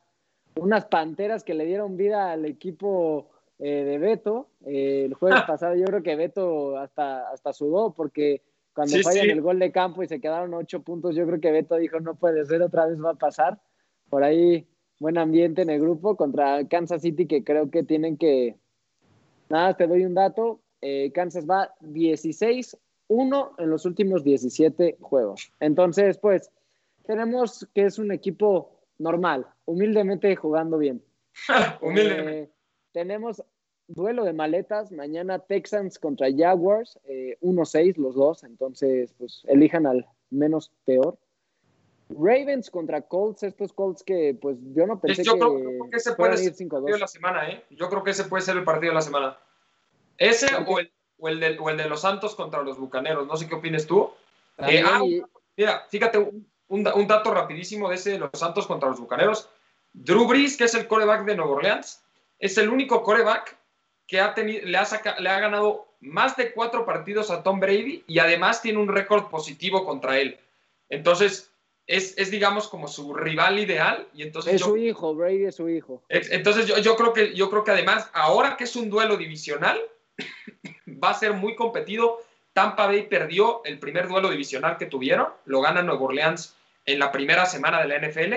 Unas panteras que le dieron vida al equipo eh, de Beto. El jueves pasado, yo creo que Beto hasta, hasta sudó porque cuando fallan el gol de campo y se quedaron ocho puntos, yo creo que Beto dijo: No puede ser, otra vez va a pasar. Por ahí, buen ambiente en el grupo contra Kansas City, que creo que tienen que. Nada, te doy un dato. Kansas va 16 uno en los últimos 17 juegos. Entonces, pues, tenemos que es un equipo normal, humildemente jugando bien. humildemente. Eh, tenemos duelo de maletas, mañana Texans contra Jaguars, 1-6 eh, los dos, entonces, pues, elijan al menos peor. Ravens contra Colts, estos Colts que pues yo no pensé yo creo, que ese puede ser el partido de la semana, ¿eh? Yo creo que ese puede ser el partido de la semana. Ese o el o el, de, o el de los Santos contra los Bucaneros. No sé qué opinas tú. Eh, ah, mira, fíjate, un, un, dato rapidísimo de ese de los Santos contra los Bucaneros. Drew Brees, que es el coreback de Nueva Orleans, es el único coreback que ha tenido, le, ha le ha ganado más de cuatro partidos a Tom Brady y además tiene un récord positivo contra él. Entonces, es, es, digamos como su rival ideal y entonces es su hijo Brady es su hijo entonces yo, yo creo que yo creo que además ahora que es un duelo divisional va a ser muy competido. Tampa Bay perdió el primer duelo divisional que tuvieron, lo gana Nueva Orleans en la primera semana de la NFL,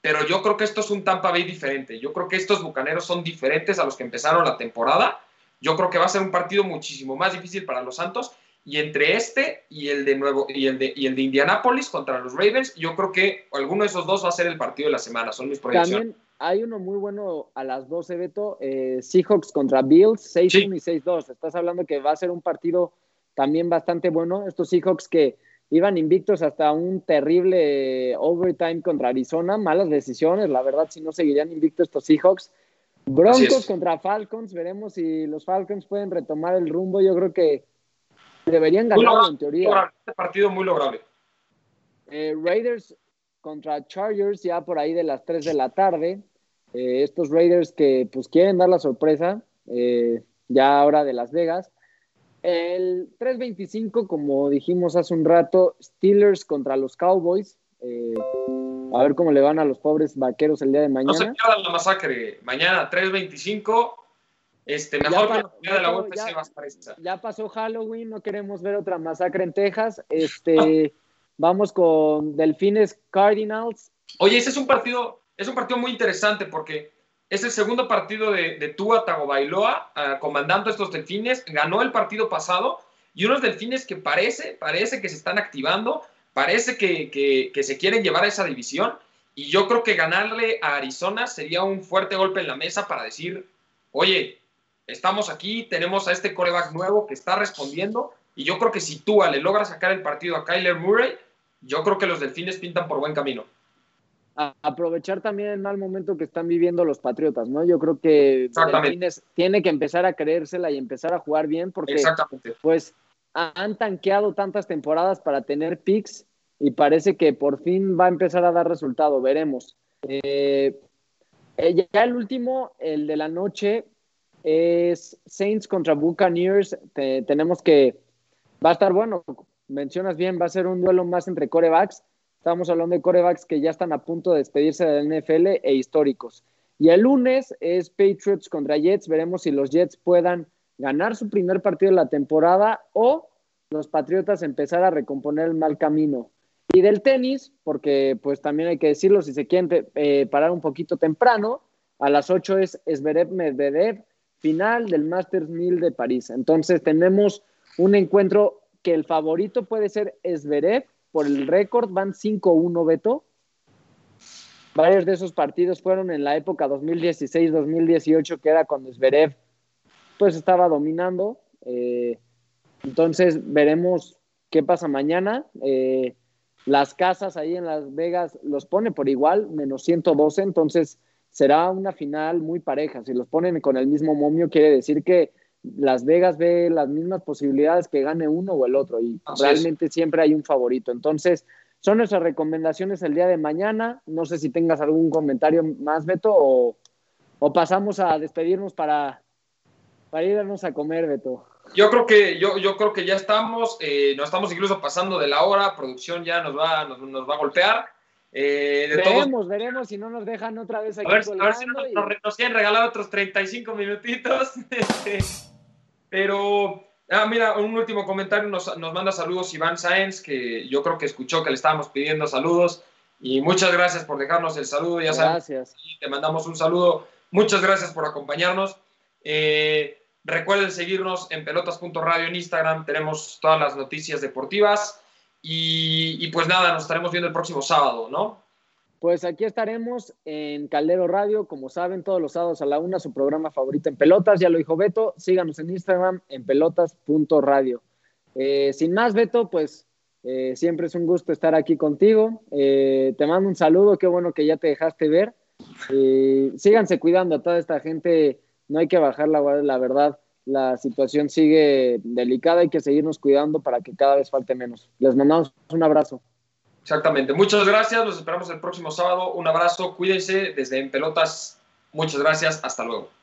pero yo creo que esto es un Tampa Bay diferente. Yo creo que estos bucaneros son diferentes a los que empezaron la temporada. Yo creo que va a ser un partido muchísimo más difícil para los Santos. Y entre este y el de Nuevo y el de, y el de Indianapolis contra los Ravens, yo creo que alguno de esos dos va a ser el partido de la semana. Son mis proyecciones. Hay uno muy bueno a las 12, Beto. Eh, Seahawks contra Bills, 6-1 y 6-2. Estás hablando que va a ser un partido también bastante bueno. Estos Seahawks que iban invictos hasta un terrible overtime contra Arizona. Malas decisiones, la verdad, si no seguirían invictos estos Seahawks. Broncos contra Falcons. Veremos si los Falcons pueden retomar el rumbo. Yo creo que deberían ganar en teoría. Este partido muy lograble. Eh, Raiders contra Chargers ya por ahí de las 3 de la tarde. Eh, estos Raiders que pues quieren dar la sorpresa, eh, ya ahora de Las Vegas. El 3.25, como dijimos hace un rato, Steelers contra los Cowboys. Eh, a ver cómo le van a los pobres vaqueros el día de mañana. No se pierdan la masacre. Mañana 3.25. Este, mejor ya, de la UFC ya, ya pasó Halloween, no queremos ver otra masacre en Texas. Este, vamos con Delfines Cardinals. Oye, ese es un partido, es un partido muy interesante porque es el segundo partido de, Tua Tagovailoa uh, comandando estos delfines. Ganó el partido pasado y unos delfines que parece, parece que se están activando, parece que, que, se quieren llevar a esa división. Y yo creo que ganarle a Arizona sería un fuerte golpe en la mesa para decir, oye, estamos aquí, tenemos a este coreback nuevo que está respondiendo. Y yo creo que si Tua le logra sacar el partido a Kyler Murray, yo creo que los delfines pintan por buen camino. Aprovechar también el mal momento que están viviendo los Patriotas, ¿no? Yo creo que tiene que empezar a creérsela y empezar a jugar bien porque pues han tanqueado tantas temporadas para tener picks y parece que por fin va a empezar a dar resultado, veremos. Eh, eh, ya el último, el de la noche, es Saints contra Buccaneers. tenemos que, va a estar bueno, mencionas bien, va a ser un duelo más entre corebacks. Estamos hablando de corebacks que ya están a punto de despedirse del NFL e históricos. Y el lunes es Patriots contra Jets. Veremos si los Jets puedan ganar su primer partido de la temporada o los Patriotas empezar a recomponer el mal camino. Y del tenis, porque pues también hay que decirlo, si se quieren eh, parar un poquito temprano, a las 8 es Esberev Medvedev, final del Masters 1000 de París. Entonces tenemos un encuentro que el favorito puede ser Esberev, por el récord van 5-1 Beto. Varios de esos partidos fueron en la época 2016-2018, que era cuando Esberev pues estaba dominando. Eh, entonces veremos qué pasa mañana. Eh, las casas ahí en Las Vegas los pone por igual, menos 112, entonces será una final muy pareja. Si los ponen con el mismo momio, quiere decir que Las Vegas ve las mismas posibilidades que gane uno o el otro y realmente siempre hay un favorito. Entonces, son nuestras recomendaciones el día de mañana. No sé si tengas algún comentario más, Beto, o, o pasamos a despedirnos para, para irnos a comer, Beto. Yo creo que, yo, yo creo que ya estamos, eh, nos estamos incluso pasando de la hora, producción ya nos va, nos, va a golpear. Eh, veremos, veremos si no nos dejan otra vez aquí. A ver, si nos, quieren regalar otros 35 minutitos. Pero, ah, mira, un último comentario, nos, nos manda saludos Iván Sáenz, que yo creo que escuchó que le estábamos pidiendo saludos. Y muchas gracias por dejarnos el saludo, ya sabes. Gracias. Te mandamos un saludo. Muchas gracias por acompañarnos. Eh, Recuerden seguirnos en pelotas.radio en Instagram, tenemos todas las noticias deportivas y, pues nada, nos estaremos viendo el próximo sábado, ¿no? Pues aquí estaremos en Caldero Radio, como saben, todos los sábados a la una, su programa favorito en pelotas, ya lo dijo Beto, síganos en Instagram en pelotas.radio. Eh, sin más, Beto, pues eh, siempre es un gusto estar aquí contigo. Eh, te mando un saludo, qué bueno que ya te dejaste ver. síganse cuidando a toda esta gente no hay que bajar la guardia, la verdad. La situación sigue delicada, hay que seguirnos cuidando para que cada vez falte menos. Les mandamos un abrazo. Exactamente. Muchas gracias. Los esperamos el próximo sábado. Un abrazo. Cuídense desde En Pelotas. Muchas gracias. Hasta luego.